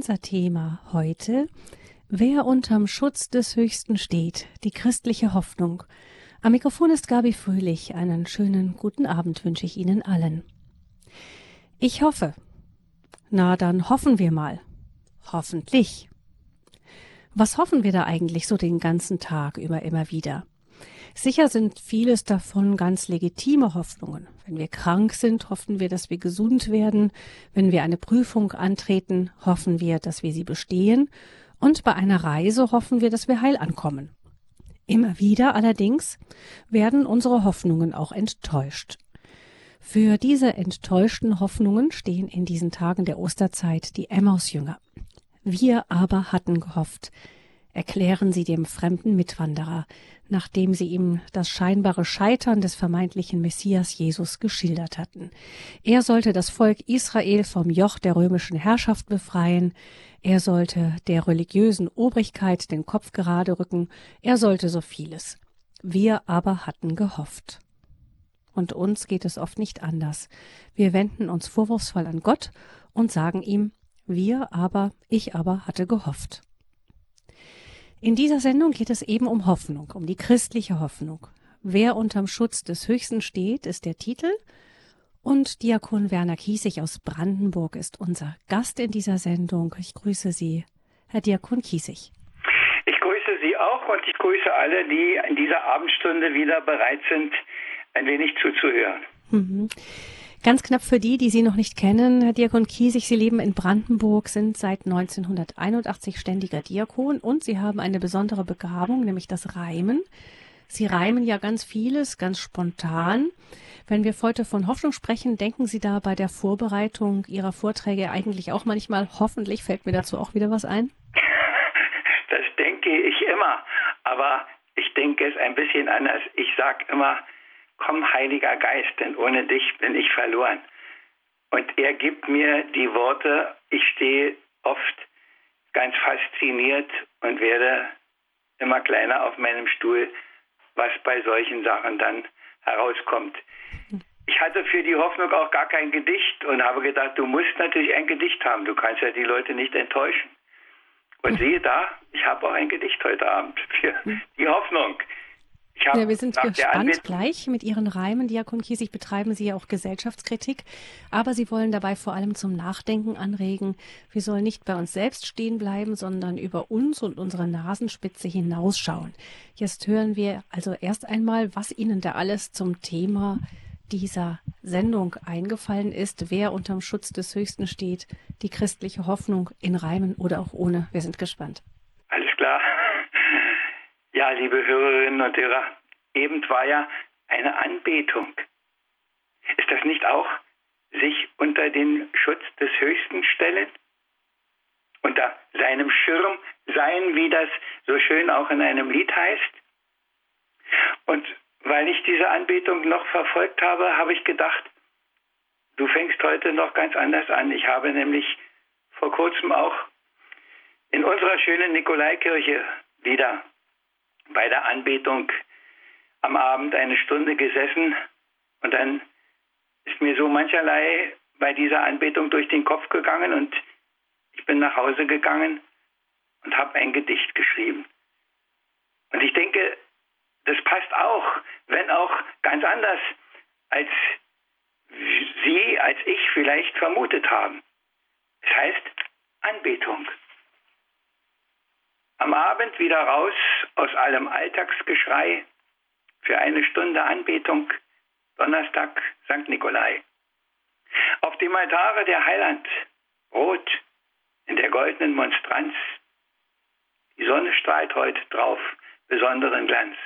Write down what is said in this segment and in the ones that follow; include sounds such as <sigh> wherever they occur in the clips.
Unser Thema heute Wer unterm Schutz des Höchsten steht, die christliche Hoffnung. Am Mikrofon ist Gabi Fröhlich. Einen schönen guten Abend wünsche ich Ihnen allen. Ich hoffe. Na, dann hoffen wir mal. Hoffentlich. Was hoffen wir da eigentlich so den ganzen Tag über immer wieder? Sicher sind vieles davon ganz legitime Hoffnungen. Wenn wir krank sind, hoffen wir, dass wir gesund werden. Wenn wir eine Prüfung antreten, hoffen wir, dass wir sie bestehen. Und bei einer Reise hoffen wir, dass wir heil ankommen. Immer wieder allerdings werden unsere Hoffnungen auch enttäuscht. Für diese enttäuschten Hoffnungen stehen in diesen Tagen der Osterzeit die Emmausjünger. Wir aber hatten gehofft, erklären sie dem fremden Mitwanderer, nachdem sie ihm das scheinbare Scheitern des vermeintlichen Messias Jesus geschildert hatten. Er sollte das Volk Israel vom Joch der römischen Herrschaft befreien, er sollte der religiösen Obrigkeit den Kopf gerade rücken, er sollte so vieles. Wir aber hatten gehofft. Und uns geht es oft nicht anders. Wir wenden uns vorwurfsvoll an Gott und sagen ihm, wir aber, ich aber hatte gehofft. In dieser Sendung geht es eben um Hoffnung, um die christliche Hoffnung. Wer unterm Schutz des Höchsten steht, ist der Titel. Und Diakon Werner Kiesig aus Brandenburg ist unser Gast in dieser Sendung. Ich grüße Sie, Herr Diakon Kiesig. Ich grüße Sie auch und ich grüße alle, die in dieser Abendstunde wieder bereit sind, ein wenig zuzuhören. Mhm. Ganz knapp für die, die Sie noch nicht kennen, Herr Diakon Kiesig, Sie leben in Brandenburg, sind seit 1981 ständiger Diakon und Sie haben eine besondere Begabung, nämlich das Reimen. Sie reimen ja ganz vieles, ganz spontan. Wenn wir heute von Hoffnung sprechen, denken Sie da bei der Vorbereitung Ihrer Vorträge eigentlich auch manchmal, hoffentlich fällt mir dazu auch wieder was ein? Das denke ich immer, aber ich denke es ein bisschen anders. Ich sage immer, komm Heiliger Geist, denn ohne dich bin ich verloren. Und er gibt mir die Worte, ich stehe oft ganz fasziniert und werde immer kleiner auf meinem Stuhl, was bei solchen Sachen dann herauskommt. Ich hatte für die Hoffnung auch gar kein Gedicht und habe gedacht, du musst natürlich ein Gedicht haben, du kannst ja die Leute nicht enttäuschen. Und siehe da, ich habe auch ein Gedicht heute Abend für die Hoffnung. Ja, wir sind gespannt gleich mit Ihren Reimen. Diakon Kiesig betreiben Sie ja auch Gesellschaftskritik, aber Sie wollen dabei vor allem zum Nachdenken anregen. Wir sollen nicht bei uns selbst stehen bleiben, sondern über uns und unsere Nasenspitze hinausschauen. Jetzt hören wir also erst einmal, was Ihnen da alles zum Thema dieser Sendung eingefallen ist, wer unterm Schutz des Höchsten steht, die christliche Hoffnung in Reimen oder auch ohne. Wir sind gespannt. Ja, liebe Hörerinnen und Hörer, eben war ja eine Anbetung. Ist das nicht auch sich unter den Schutz des Höchsten stellen? Unter seinem Schirm sein, wie das so schön auch in einem Lied heißt? Und weil ich diese Anbetung noch verfolgt habe, habe ich gedacht, du fängst heute noch ganz anders an. Ich habe nämlich vor kurzem auch in unserer schönen Nikolaikirche wieder bei der Anbetung am Abend eine Stunde gesessen und dann ist mir so mancherlei bei dieser Anbetung durch den Kopf gegangen und ich bin nach Hause gegangen und habe ein Gedicht geschrieben. Und ich denke, das passt auch, wenn auch ganz anders, als Sie, als ich vielleicht vermutet haben. Es heißt Anbetung. Am Abend wieder raus aus allem Alltagsgeschrei für eine Stunde Anbetung, Donnerstag St. Nikolai. Auf dem Altare der Heiland, rot in der goldenen Monstranz. Die Sonne strahlt heute drauf, besonderen Glanz.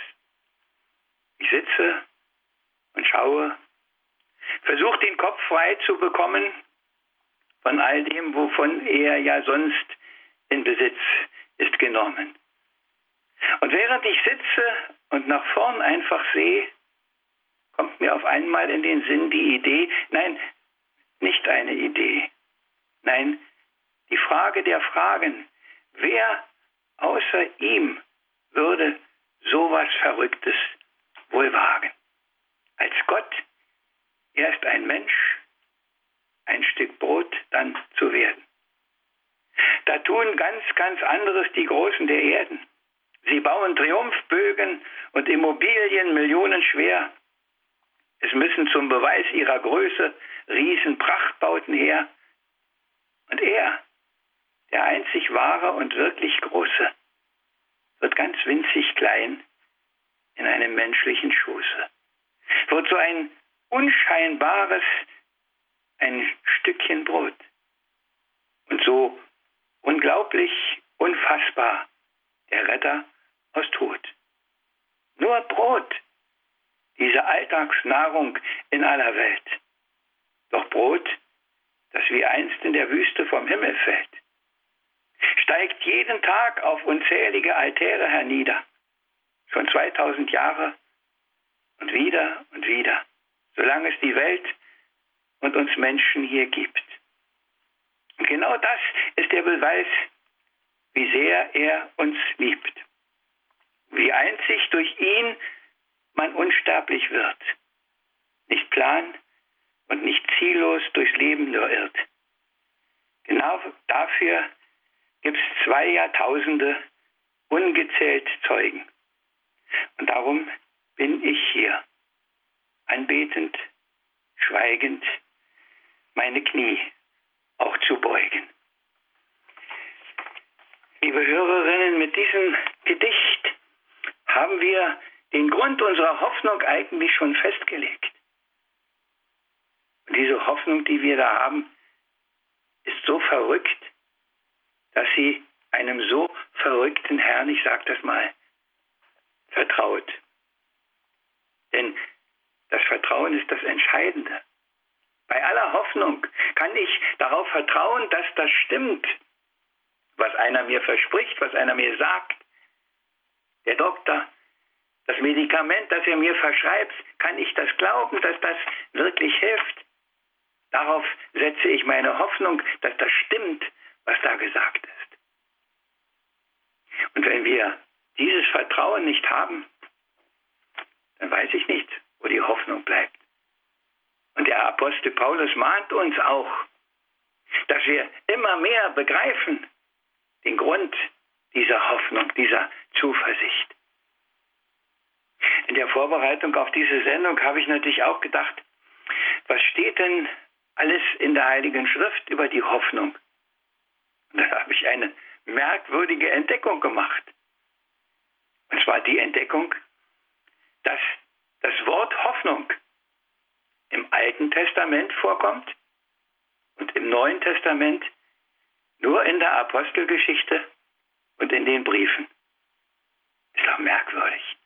Ich sitze und schaue, versuche den Kopf frei zu bekommen von all dem, wovon er ja sonst in Besitz ist genommen. Und während ich sitze und nach vorn einfach sehe, kommt mir auf einmal in den Sinn die Idee, nein, nicht eine Idee, nein, die Frage der Fragen, wer außer ihm würde sowas Verrücktes wohl wagen? Als Gott erst ein Mensch, ein Stück Brot dann zu werden. Da tun ganz, ganz anderes die Großen der Erden. Sie bauen Triumphbögen und Immobilien millionenschwer. Es müssen zum Beweis ihrer Größe Riesenprachtbauten her. Und er, der einzig wahre und wirklich Große, wird ganz winzig klein in einem menschlichen Schoße, wird so ein unscheinbares, ein Stückchen Brot. Und so unglaublich, unfassbar, der Retter aus Tod. Nur Brot, diese Alltagsnahrung in aller Welt. Doch Brot, das wie einst in der Wüste vom Himmel fällt, steigt jeden Tag auf unzählige Altäre hernieder, schon 2000 Jahre und wieder und wieder, solange es die Welt und uns Menschen hier gibt. Und genau das ist der Beweis, wie sehr er uns liebt, wie einzig durch ihn man unsterblich wird, nicht plan und nicht ziellos durchs Leben nur irrt. Genau dafür gibt es zwei Jahrtausende ungezählt Zeugen. Und darum bin ich hier, anbetend, schweigend, meine Knie auch zu beugen. Liebe Hörerinnen, mit diesem Gedicht haben wir den Grund unserer Hoffnung eigentlich schon festgelegt. Und diese Hoffnung, die wir da haben, ist so verrückt, dass sie einem so verrückten Herrn, ich sage das mal, vertraut. Denn das Vertrauen ist das Entscheidende. Bei aller Hoffnung kann ich darauf vertrauen, dass das stimmt, was einer mir verspricht, was einer mir sagt. Der Doktor, das Medikament, das er mir verschreibt, kann ich das glauben, dass das wirklich hilft? Darauf setze ich meine Hoffnung, dass das stimmt, was da gesagt ist. Und wenn wir dieses Vertrauen nicht haben, dann weiß ich nicht, wo die Hoffnung bleibt. Und der Apostel Paulus mahnt uns auch, dass wir immer mehr begreifen den Grund dieser Hoffnung, dieser Zuversicht. In der Vorbereitung auf diese Sendung habe ich natürlich auch gedacht, was steht denn alles in der Heiligen Schrift über die Hoffnung? Und da habe ich eine merkwürdige Entdeckung gemacht. Und zwar die Entdeckung, dass das Wort Hoffnung im Alten Testament vorkommt und im Neuen Testament nur in der Apostelgeschichte und in den Briefen. Ist doch merkwürdig.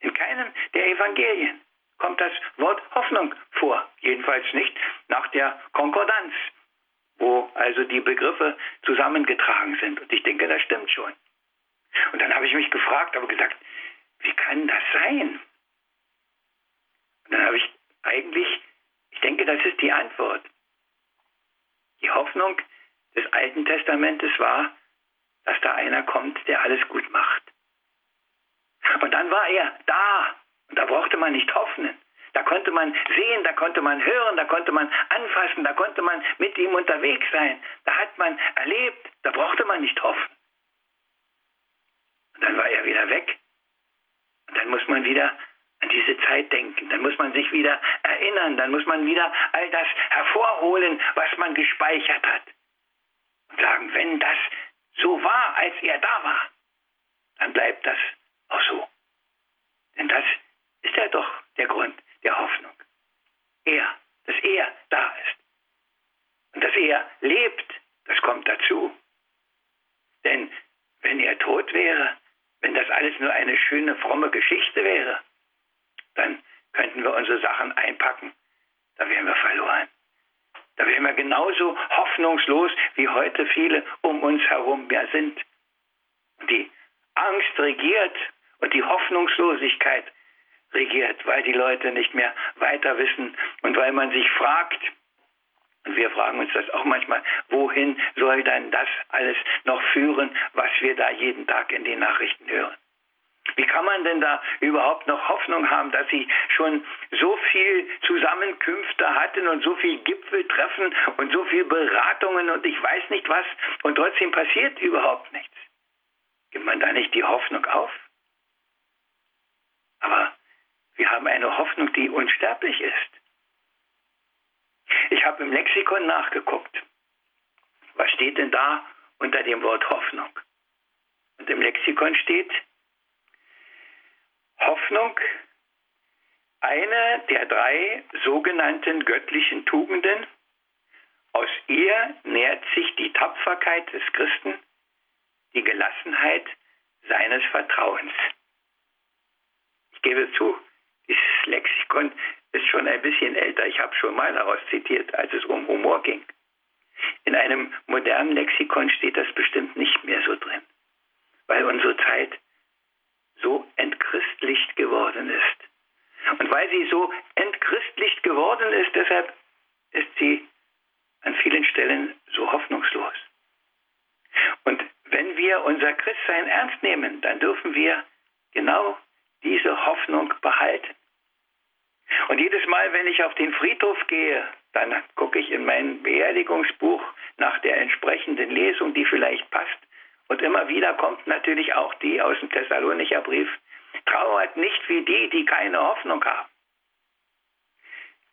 In keinem der Evangelien kommt das Wort Hoffnung vor. Jedenfalls nicht nach der Konkordanz, wo also die Begriffe zusammengetragen sind. Und ich denke, das stimmt schon. Und dann habe ich mich gefragt, aber gesagt, wie kann das sein? Und dann habe ich eigentlich, ich denke, das ist die Antwort. Die Hoffnung des Alten Testamentes war, dass da einer kommt, der alles gut macht. Und dann war er da und da brauchte man nicht hoffen. Da konnte man sehen, da konnte man hören, da konnte man anfassen, da konnte man mit ihm unterwegs sein. Da hat man erlebt, da brauchte man nicht hoffen. Und dann war er wieder weg. Und dann muss man wieder an diese Zeit denken. Dann muss man sich wieder erinnern. Dann muss man wieder all das hervorholen, was man gespeichert hat. Und sagen, wenn das so war, als er da war, dann bleibt das auch so. Denn das ist ja doch der Grund der Hoffnung. Er, dass er da ist. Und dass er lebt, das kommt dazu. Denn wenn er tot wäre, wenn das alles nur eine schöne, fromme Geschichte wäre, dann könnten wir unsere Sachen einpacken. Da wären wir verloren. Da wären wir genauso hoffnungslos, wie heute viele um uns herum ja sind. Die Angst regiert und die Hoffnungslosigkeit regiert, weil die Leute nicht mehr weiter wissen und weil man sich fragt, und wir fragen uns das auch manchmal, wohin soll dann das alles noch führen, was wir da jeden Tag in den Nachrichten hören? Wie kann man denn da überhaupt noch Hoffnung haben, dass sie schon so viel Zusammenkünfte hatten und so viel Gipfeltreffen und so viel Beratungen und ich weiß nicht was und trotzdem passiert überhaupt nichts? Gibt man da nicht die Hoffnung auf? Aber wir haben eine Hoffnung, die unsterblich ist. Ich habe im Lexikon nachgeguckt. Was steht denn da unter dem Wort Hoffnung? Und im Lexikon steht Hoffnung, eine der drei sogenannten göttlichen Tugenden. Aus ihr nährt sich die Tapferkeit des Christen, die Gelassenheit seines Vertrauens. Ich gebe zu, dieses Lexikon ist schon ein bisschen älter. Ich habe schon mal daraus zitiert, als es um Humor ging. In einem modernen Lexikon steht das bestimmt nicht mehr so drin, weil unsere Zeit so entchristlicht geworden ist. Und weil sie so entchristlicht geworden ist, deshalb ist sie an vielen Stellen so hoffnungslos. Und wenn wir unser Christsein ernst nehmen, dann dürfen wir genau diese Hoffnung behalten. Und jedes Mal, wenn ich auf den Friedhof gehe, dann gucke ich in mein Beerdigungsbuch nach der entsprechenden Lesung, die vielleicht passt. Und immer wieder kommt natürlich auch die aus dem Thessalonicher Brief, trauert nicht wie die, die keine Hoffnung haben.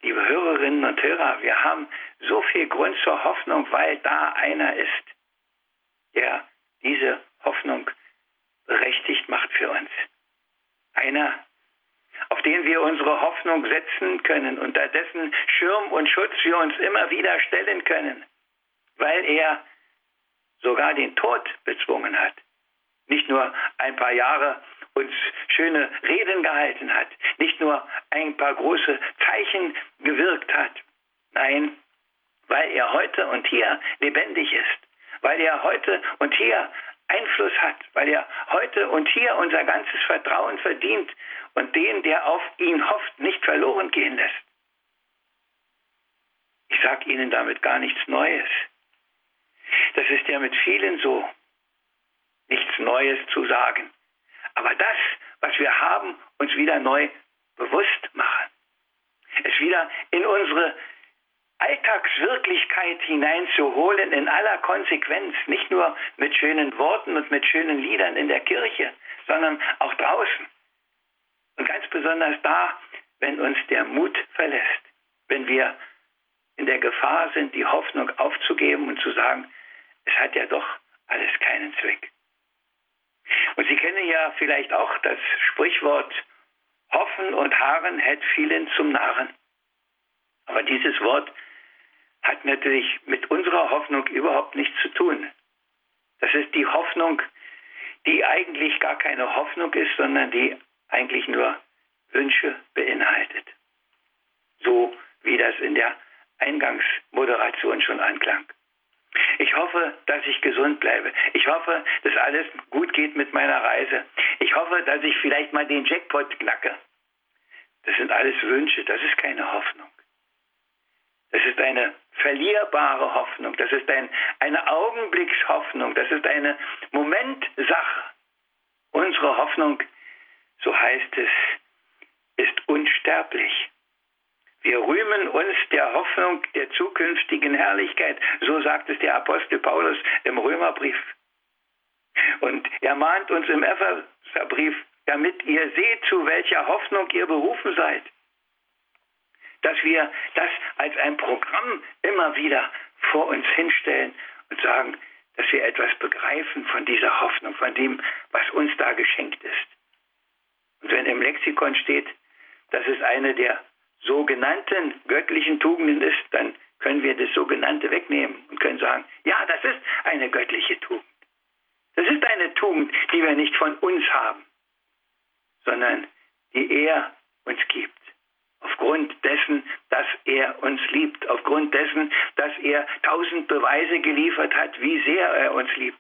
Liebe Hörerinnen und Hörer, wir haben so viel Grund zur Hoffnung, weil da einer ist, der diese Hoffnung berechtigt macht für uns. Einer, auf den wir unsere Hoffnung setzen können, unter dessen Schirm und Schutz wir uns immer wieder stellen können, weil er sogar den Tod bezwungen hat. Nicht nur ein paar Jahre uns schöne Reden gehalten hat, nicht nur ein paar große Zeichen gewirkt hat. Nein, weil er heute und hier lebendig ist, weil er heute und hier Einfluss hat, weil er heute und hier unser ganzes Vertrauen verdient und den, der auf ihn hofft, nicht verloren gehen lässt. Ich sage Ihnen damit gar nichts Neues. Das ist ja mit vielen so, nichts Neues zu sagen. Aber das, was wir haben, uns wieder neu bewusst machen. Es wieder in unsere Alltagswirklichkeit hineinzuholen in aller Konsequenz, nicht nur mit schönen Worten und mit schönen Liedern in der Kirche, sondern auch draußen. Und ganz besonders da, wenn uns der Mut verlässt, wenn wir in der Gefahr sind, die Hoffnung aufzugeben und zu sagen, es hat ja doch alles keinen Zweck. Und Sie kennen ja vielleicht auch das Sprichwort, Hoffen und Harren hält vielen zum Narren. Aber dieses Wort hat natürlich mit unserer Hoffnung überhaupt nichts zu tun. Das ist die Hoffnung, die eigentlich gar keine Hoffnung ist, sondern die eigentlich nur Wünsche beinhaltet. So wie das in der Eingangsmoderation schon anklang. Ich hoffe, dass ich gesund bleibe. Ich hoffe, dass alles gut geht mit meiner Reise. Ich hoffe, dass ich vielleicht mal den Jackpot knacke. Das sind alles Wünsche, das ist keine Hoffnung. Das ist eine verlierbare Hoffnung. Das ist ein, eine Augenblickshoffnung. Das ist eine Momentsache. Unsere Hoffnung, so heißt es, ist unsterblich. Wir rühmen uns der Hoffnung der zukünftigen Herrlichkeit. So sagt es der Apostel Paulus im Römerbrief. Und er mahnt uns im Epheserbrief, damit ihr seht, zu welcher Hoffnung ihr berufen seid dass wir das als ein Programm immer wieder vor uns hinstellen und sagen, dass wir etwas begreifen von dieser Hoffnung, von dem, was uns da geschenkt ist. Und wenn im Lexikon steht, dass es eine der sogenannten göttlichen Tugenden ist, dann können wir das sogenannte wegnehmen und können sagen, ja, das ist eine göttliche Tugend. Das ist eine Tugend, die wir nicht von uns haben, sondern die er uns gibt. Aufgrund dessen, dass er uns liebt, aufgrund dessen, dass er tausend Beweise geliefert hat, wie sehr er uns liebt,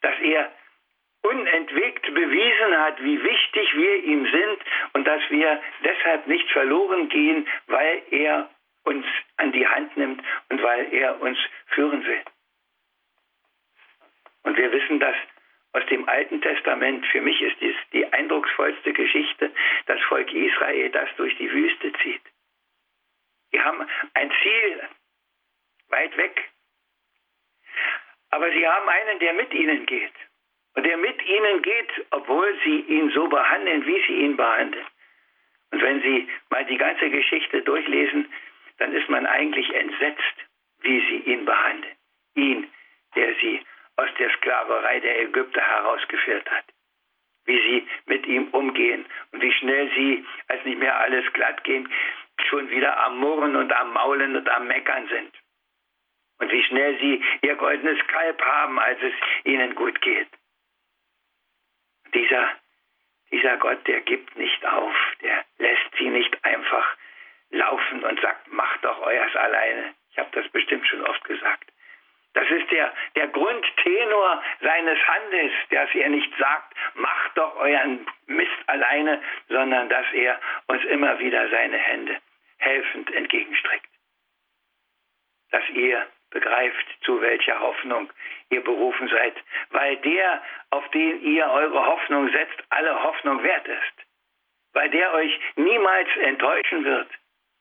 dass er unentwegt bewiesen hat, wie wichtig wir ihm sind und dass wir deshalb nicht verloren gehen, weil er uns an die Hand nimmt und weil er uns führen will. Und wir wissen das aus dem Alten Testament. Für mich ist dies die eindrucksvollste Geschichte, das Volk Israel, das durch die Wüste zieht. Sie haben ein Ziel weit weg. Aber sie haben einen, der mit ihnen geht. Und der mit ihnen geht, obwohl sie ihn so behandeln, wie sie ihn behandeln. Und wenn Sie mal die ganze Geschichte durchlesen, dann ist man eigentlich entsetzt, wie sie ihn behandeln. Ihn, der sie aus der Sklaverei der Ägypter herausgeführt hat. Wie sie mit ihm umgehen und wie schnell sie, als nicht mehr alles glatt ging, schon wieder am Murren und am Maulen und am Meckern sind. Und wie schnell sie ihr goldenes Kalb haben, als es ihnen gut geht. Dieser, dieser Gott, der gibt nicht auf, der lässt sie nicht einfach laufen und sagt, macht doch euers alleine. Ich habe das bestimmt schon oft gesagt. Das ist der, der Grundtenor seines Handels, dass er nicht sagt, macht doch euren Mist alleine, sondern dass er uns immer wieder seine Hände helfend entgegenstreckt. Dass ihr begreift, zu welcher Hoffnung ihr berufen seid, weil der, auf den ihr eure Hoffnung setzt, alle Hoffnung wert ist, weil der euch niemals enttäuschen wird,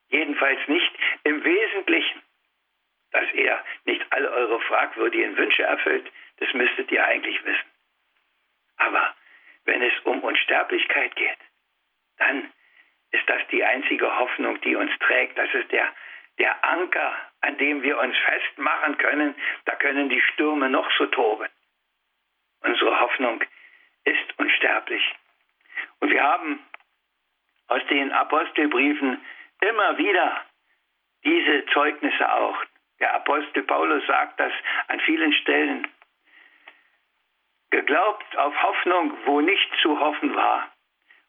jedenfalls nicht im Wesentlichen dass er nicht alle eure fragwürdigen Wünsche erfüllt, das müsstet ihr eigentlich wissen. Aber wenn es um Unsterblichkeit geht, dann ist das die einzige Hoffnung, die uns trägt. Das ist der, der Anker, an dem wir uns festmachen können. Da können die Stürme noch so toben. Unsere Hoffnung ist unsterblich. Und wir haben aus den Apostelbriefen immer wieder diese Zeugnisse auch. Der Apostel Paulus sagt das an vielen Stellen. Geglaubt auf Hoffnung, wo nicht zu hoffen war,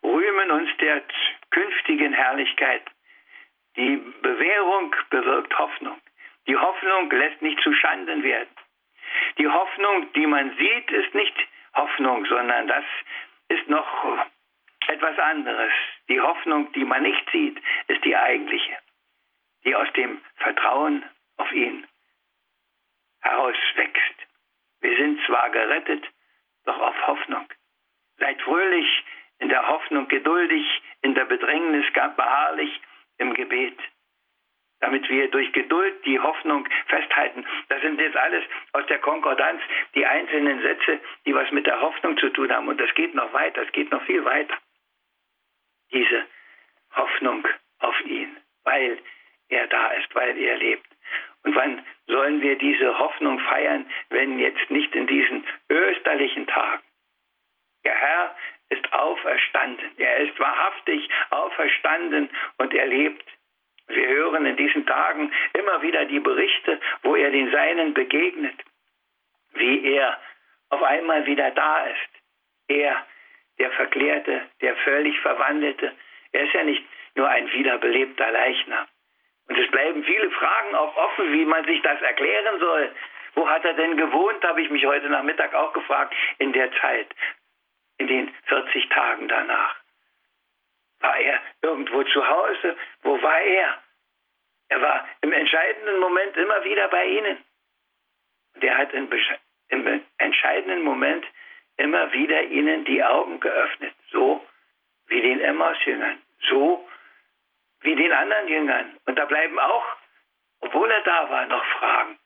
rühmen uns der künftigen Herrlichkeit. Die Bewährung bewirkt Hoffnung. Die Hoffnung lässt nicht zu Schanden werden. Die Hoffnung, die man sieht, ist nicht Hoffnung, sondern das ist noch etwas anderes. Die Hoffnung, die man nicht sieht, ist die eigentliche, die aus dem Vertrauen auf ihn herauswächst. Wir sind zwar gerettet, doch auf Hoffnung. Seid fröhlich in der Hoffnung, geduldig in der Bedrängnis, beharrlich im Gebet, damit wir durch Geduld die Hoffnung festhalten. Das sind jetzt alles aus der Konkordanz die einzelnen Sätze, die was mit der Hoffnung zu tun haben. Und das geht noch weiter, es geht noch viel weiter. Diese Hoffnung auf ihn, weil er da ist, weil er lebt. Und wann sollen wir diese Hoffnung feiern, wenn jetzt nicht in diesen österlichen Tagen? Der Herr ist auferstanden. Er ist wahrhaftig auferstanden und er lebt. Wir hören in diesen Tagen immer wieder die Berichte, wo er den Seinen begegnet, wie er auf einmal wieder da ist. Er, der Verklärte, der völlig Verwandelte. Er ist ja nicht nur ein wiederbelebter Leichnam. Und es bleiben viele Fragen auch offen, wie man sich das erklären soll. Wo hat er denn gewohnt, habe ich mich heute Nachmittag auch gefragt, in der Zeit, in den 40 Tagen danach. War er irgendwo zu Hause? Wo war er? Er war im entscheidenden Moment immer wieder bei ihnen. Und er hat im, entscheidenden Moment immer wieder ihnen die Augen geöffnet, so wie den Emmaus-Jüngern, so wie den anderen Jüngern. Und da bleiben auch, obwohl er da war, noch Fragen.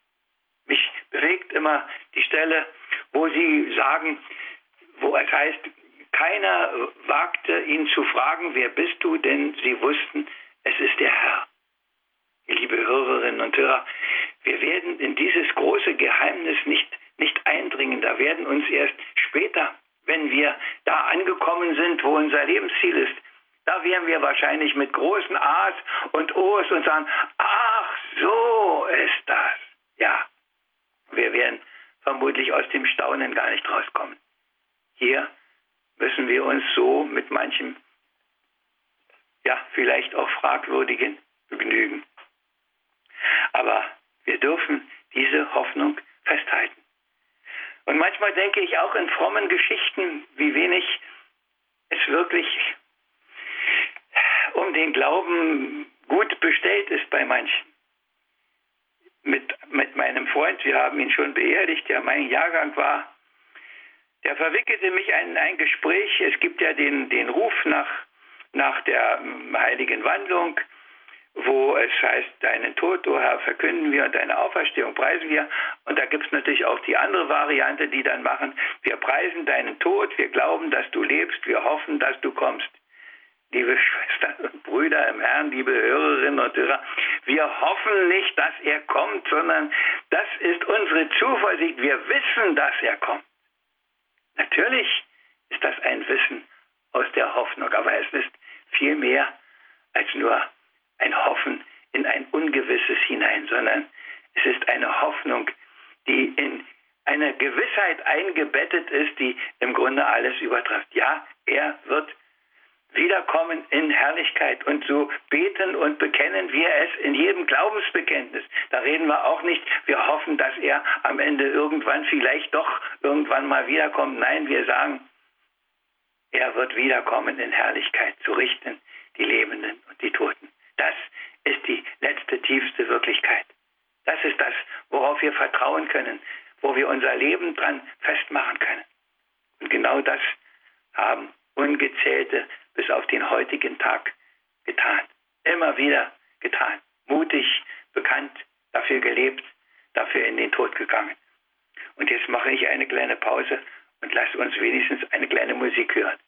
Mich bewegt immer die Stelle, wo sie sagen, wo es heißt, keiner wagte ihn zu fragen, wer bist du, denn sie wussten, es ist der Herr. Liebe Hörerinnen und Hörer, wir werden in dieses große Geheimnis nicht, nicht eindringen. Da werden uns erst später, wenn wir da angekommen sind, wo unser Lebensziel ist, da wären wir wahrscheinlich mit großen A's und O's und sagen, ach, so ist das. Ja, wir werden vermutlich aus dem Staunen gar nicht rauskommen. Hier müssen wir uns so mit manchem, ja, vielleicht auch fragwürdigen begnügen. Aber wir dürfen diese Hoffnung festhalten. Und manchmal denke ich auch in frommen Geschichten, wie wenig es wirklich um den Glauben gut bestellt ist bei manchen. Mit, mit meinem Freund, wir haben ihn schon beerdigt, der mein Jahrgang war, der verwickelte mich in ein Gespräch. Es gibt ja den, den Ruf nach, nach der ähm, heiligen Wandlung, wo es heißt, deinen Tod, o oh Herr, verkünden wir und deine Auferstehung preisen wir. Und da gibt es natürlich auch die andere Variante, die dann machen, wir preisen deinen Tod, wir glauben, dass du lebst, wir hoffen, dass du kommst. Liebe <laughs> Schwestern und Brüder im Herrn, liebe Hörerinnen und Hörer, wir hoffen nicht, dass er kommt, sondern das ist unsere Zuversicht. Wir wissen, dass er kommt. Natürlich ist das ein Wissen aus der Hoffnung, aber es ist viel mehr als nur ein Hoffen in ein Ungewisses hinein, sondern es ist eine Hoffnung, die in eine Gewissheit eingebettet ist, die im Grunde alles übertrifft. Ja, er wird wiederkommen in Herrlichkeit. Und so beten und bekennen wir es in jedem Glaubensbekenntnis. Da reden wir auch nicht, wir hoffen, dass er am Ende irgendwann vielleicht doch irgendwann mal wiederkommt. Nein, wir sagen, er wird wiederkommen in Herrlichkeit zu richten, die Lebenden und die Toten. Das ist die letzte, tiefste Wirklichkeit. Das ist das, worauf wir vertrauen können, wo wir unser Leben dran festmachen können. Und genau das haben ungezählte bis auf den heutigen Tag getan. Immer wieder getan. Mutig, bekannt, dafür gelebt, dafür in den Tod gegangen. Und jetzt mache ich eine kleine Pause und lasse uns wenigstens eine kleine Musik hören.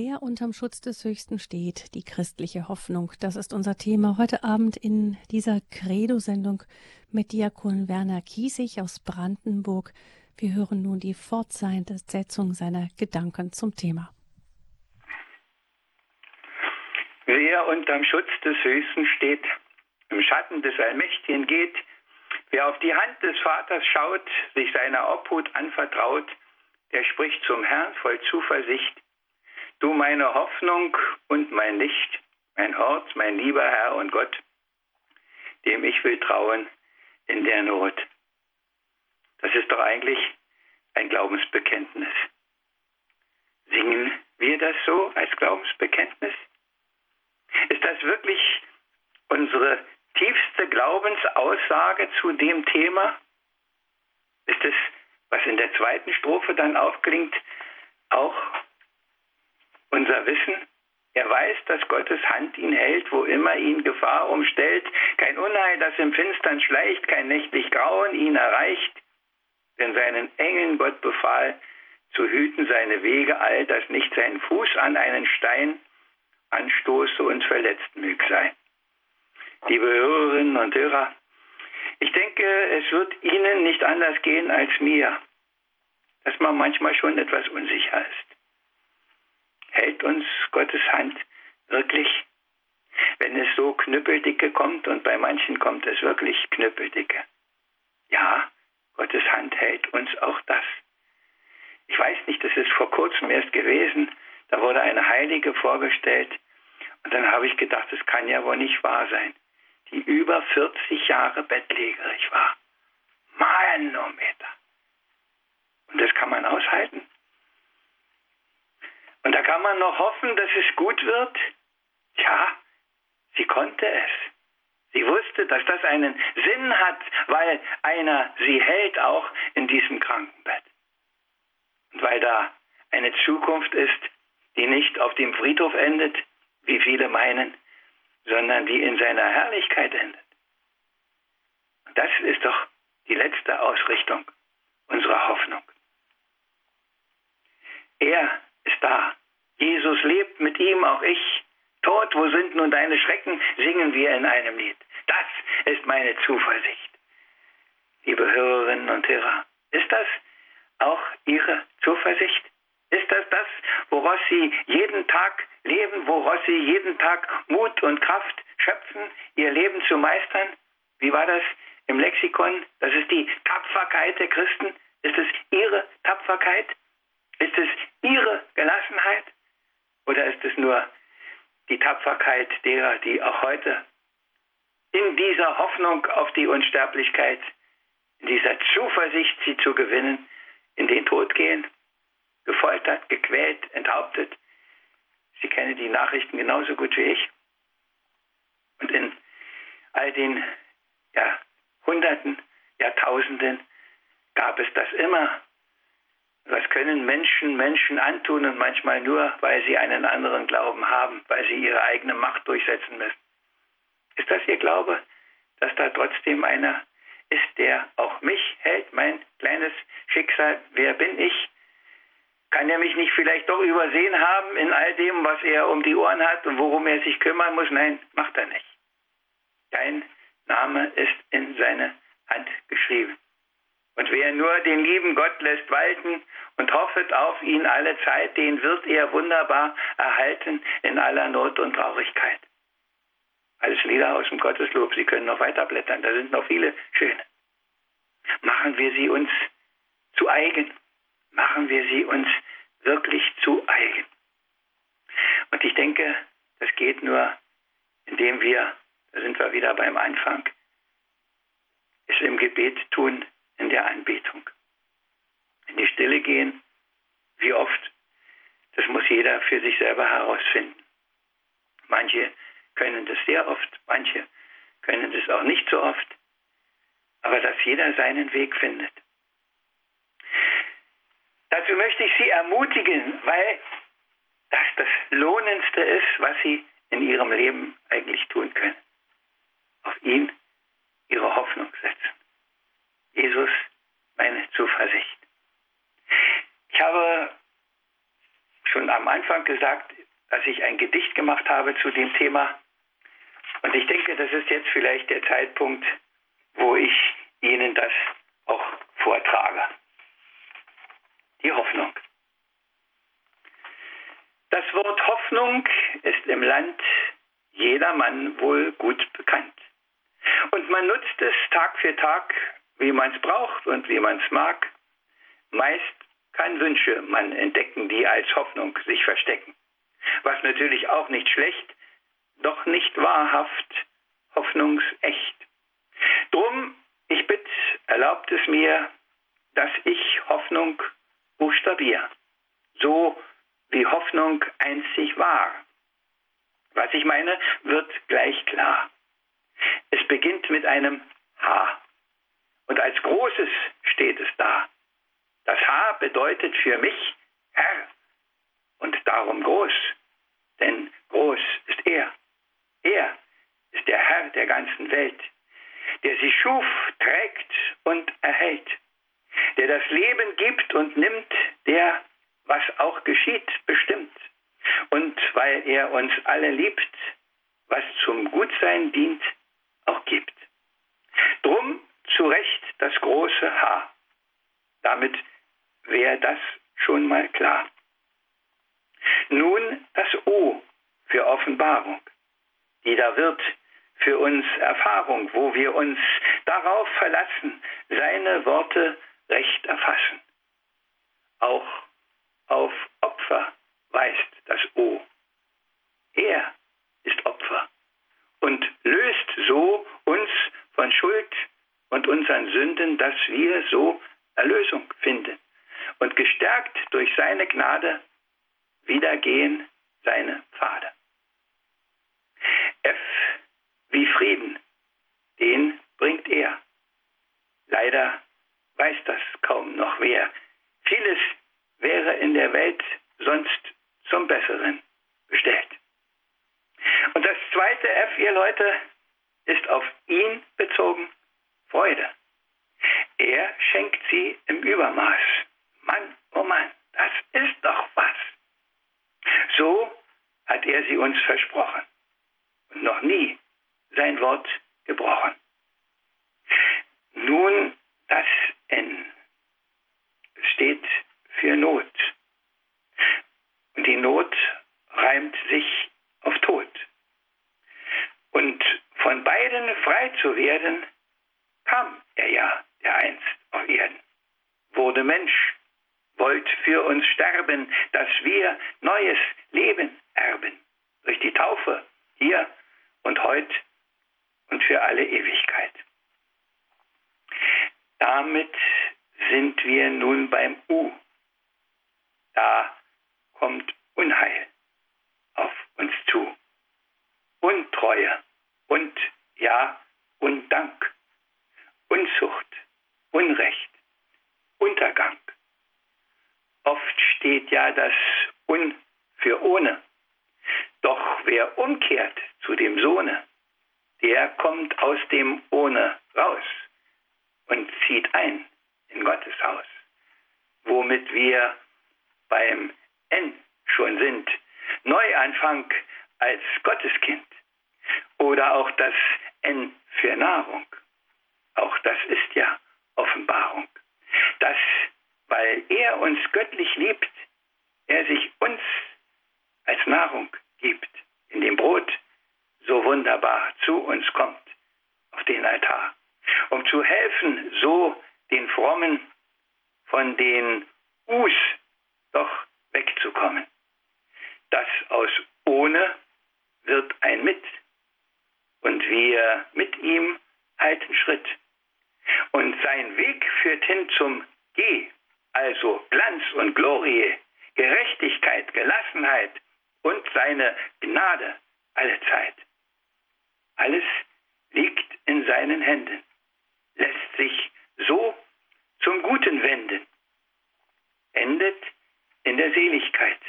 Wer unterm Schutz des Höchsten steht, die christliche Hoffnung, das ist unser Thema heute Abend in dieser Credo-Sendung mit Diakon Werner Kiesig aus Brandenburg. Wir hören nun die Fortsetzung seiner Gedanken zum Thema. Wer unterm Schutz des Höchsten steht, im Schatten des Allmächtigen geht, wer auf die Hand des Vaters schaut, sich seiner Obhut anvertraut, der spricht zum Herrn voll Zuversicht, Du meine Hoffnung und mein Licht, mein Hort, mein lieber Herr und Gott, dem ich will trauen in der Not. Das ist doch eigentlich ein Glaubensbekenntnis. Singen wir das so als Glaubensbekenntnis? Ist das wirklich unsere tiefste Glaubensaussage zu dem Thema? Ist es, was in der zweiten Strophe dann aufklingt, auch unser Wissen. Er weiß, dass Gottes Hand ihn hält, wo immer ihn Gefahr umstellt. Kein Unheil, das im Finstern schleicht, kein nächtlich Grauen ihn erreicht. Denn seinen Engeln Gott befahl, zu hüten seine Wege all, dass nicht sein Fuß an einen Stein anstoße und verletzt mög sein. Liebe Hörerinnen und Hörer, ich denke, es wird Ihnen nicht anders gehen als mir, dass man manchmal schon etwas unsicher ist hält uns Gottes Hand wirklich, wenn es so knüppeldicke kommt und bei manchen kommt es wirklich knüppeldicke. Ja, Gottes Hand hält uns auch das. Ich weiß nicht, das ist vor kurzem erst gewesen, da wurde eine Heilige vorgestellt und dann habe ich gedacht, das kann ja wohl nicht wahr sein, die über 40 Jahre bettlägerig war. Manometer. Und das kann man aushalten. Und da kann man noch hoffen, dass es gut wird. Ja, sie konnte es. Sie wusste, dass das einen Sinn hat, weil einer sie hält auch in diesem Krankenbett. Und weil da eine Zukunft ist, die nicht auf dem Friedhof endet, wie viele meinen, sondern die in seiner Herrlichkeit endet. Und das ist doch die letzte Ausrichtung unserer Hoffnung. Er ist da. Jesus lebt mit ihm, auch ich. Tod, wo sind nun deine Schrecken, singen wir in einem Lied. Das ist meine Zuversicht. Liebe Hörerinnen und Hörer, ist das auch Ihre Zuversicht? Ist das das, woraus Sie jeden Tag leben, woraus Sie jeden Tag Mut und Kraft schöpfen, Ihr Leben zu meistern? Wie war das im Lexikon? Das ist die Tapferkeit der Christen. Ist es Ihre Tapferkeit? Ist es Ihre Gelassenheit oder ist es nur die Tapferkeit derer, die auch heute in dieser Hoffnung auf die Unsterblichkeit, in dieser Zuversicht sie zu gewinnen, in den Tod gehen, gefoltert, gequält, enthauptet. Sie kennen die Nachrichten genauso gut wie ich. Und in all den ja, Hunderten, Jahrtausenden gab es das immer. Was können Menschen Menschen antun und manchmal nur, weil sie einen anderen Glauben haben, weil sie ihre eigene Macht durchsetzen müssen? Ist das Ihr Glaube, dass da trotzdem einer ist, der auch mich hält, mein kleines Schicksal? Wer bin ich? Kann er mich nicht vielleicht doch übersehen haben in all dem, was er um die Ohren hat und worum er sich kümmern muss? Nein, macht er nicht. Dein Name ist in seine Hand geschrieben. Und wer nur den lieben Gott lässt walten und hoffet auf ihn alle Zeit, den wird er wunderbar erhalten in aller Not und Traurigkeit. Alles Lieder aus dem Gotteslob, Sie können noch weiter blättern, da sind noch viele schöne. Machen wir sie uns zu eigen, machen wir sie uns wirklich zu eigen. Und ich denke, das geht nur, indem wir, da sind wir wieder beim Anfang, es im Gebet tun, in der Anbetung. In die Stille gehen, wie oft, das muss jeder für sich selber herausfinden. Manche können das sehr oft, manche können das auch nicht so oft, aber dass jeder seinen Weg findet. Dazu möchte ich Sie ermutigen, weil das das Lohnendste ist, was Sie in Ihrem Leben eigentlich tun können. Auf ihn. Jesus, meine Zuversicht. Ich habe schon am Anfang gesagt, dass ich ein Gedicht gemacht habe zu dem Thema. Und ich denke, das ist jetzt vielleicht der Zeitpunkt, wo ich Ihnen das auch vortrage. Die Hoffnung. Das Wort Hoffnung ist im Land jedermann wohl gut bekannt. Und man nutzt es Tag für Tag, wie man es braucht und wie man es mag. Meist kann Wünsche man entdecken, die als Hoffnung sich verstecken. Was natürlich auch nicht schlecht, doch nicht wahrhaft, hoffnungsecht. Drum, ich bitte, erlaubt es mir, dass ich Hoffnung buchstabier, so wie Hoffnung einzig war. Was ich meine, wird gleich klar. Es beginnt mit einem H. Und als Großes steht es da. Das H bedeutet für mich Herr und darum groß, denn groß ist er. Er ist der Herr der ganzen Welt, der sie schuf, trägt und erhält, der das Leben gibt und nimmt, der, was auch geschieht, bestimmt. Und weil er uns alle liebt, was zum Gutsein dient, auch gibt. Drum zu Recht das große H. Damit wäre das schon mal klar. Nun das O für Offenbarung, die da wird für uns Erfahrung, wo wir uns darauf verlassen, seine Worte recht erfassen. Auch auf Opfer weist das O. Er ist Opfer und löst so uns von Schuld und unseren Sünden, dass wir so Erlösung finden und gestärkt durch seine Gnade wieder gehen seine Pfade. F wie Frieden, den bringt er. Leider weiß das kaum noch wer. Vieles wäre in der Welt sonst zum Besseren bestellt. Und das zweite F, ihr Leute, ist auf ihn bezogen Freude. Er schenkt sie im Übermaß. Mann, oh Mann, das ist doch was. So hat er sie uns versprochen und noch nie sein Wort gebrochen. Nun das N steht für Not. Und die Not reimt sich auf Tod. Und von beiden frei zu werden, kam er ja, der einst auf Erden, wurde Mensch, wollt für uns sterben, dass wir neues Leben erben, durch die Taufe, hier und heut und für alle Ewigkeit. Damit sind wir nun beim U. Da kommt Unheil auf uns zu. Untreue und ja, Undank, steht ja das Un für ohne. Doch wer umkehrt zu dem Sohne, der kommt aus dem ohne raus und zieht ein in Gottes Haus, womit wir beim N schon sind. Neuanfang als Gotteskind. Oder auch das N für Nahrung. Auch das ist ja Offenbarung. Dass, weil er uns göttlich liebt, er sich uns als Nahrung gibt, in dem Brot so wunderbar zu uns kommt auf den Altar, um zu helfen, so den Frommen von den Us doch wegzukommen. Das aus ohne wird ein mit und wir mit ihm halten Schritt. Und sein Weg führt hin zum Geh, also Glanz und Glorie, Gerechtigkeit, Gelassenheit und seine Gnade alle Zeit. Alles liegt in seinen Händen, lässt sich so zum Guten wenden, endet in der Seligkeit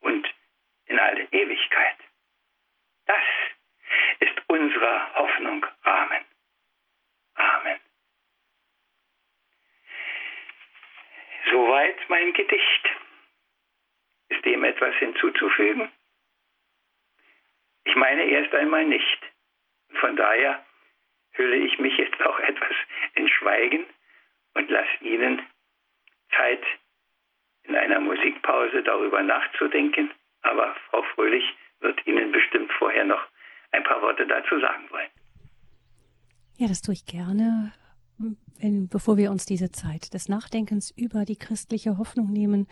und in alle Ewigkeit. Das ist unserer Hoffnung Rahmen. Amen. Soweit mein Gedicht. Dem etwas hinzuzufügen? Ich meine erst einmal nicht. Von daher hülle ich mich jetzt auch etwas in Schweigen und lasse Ihnen Zeit, in einer Musikpause darüber nachzudenken. Aber Frau Fröhlich wird Ihnen bestimmt vorher noch ein paar Worte dazu sagen wollen. Ja, das tue ich gerne. Wenn, bevor wir uns diese Zeit des Nachdenkens über die christliche Hoffnung nehmen,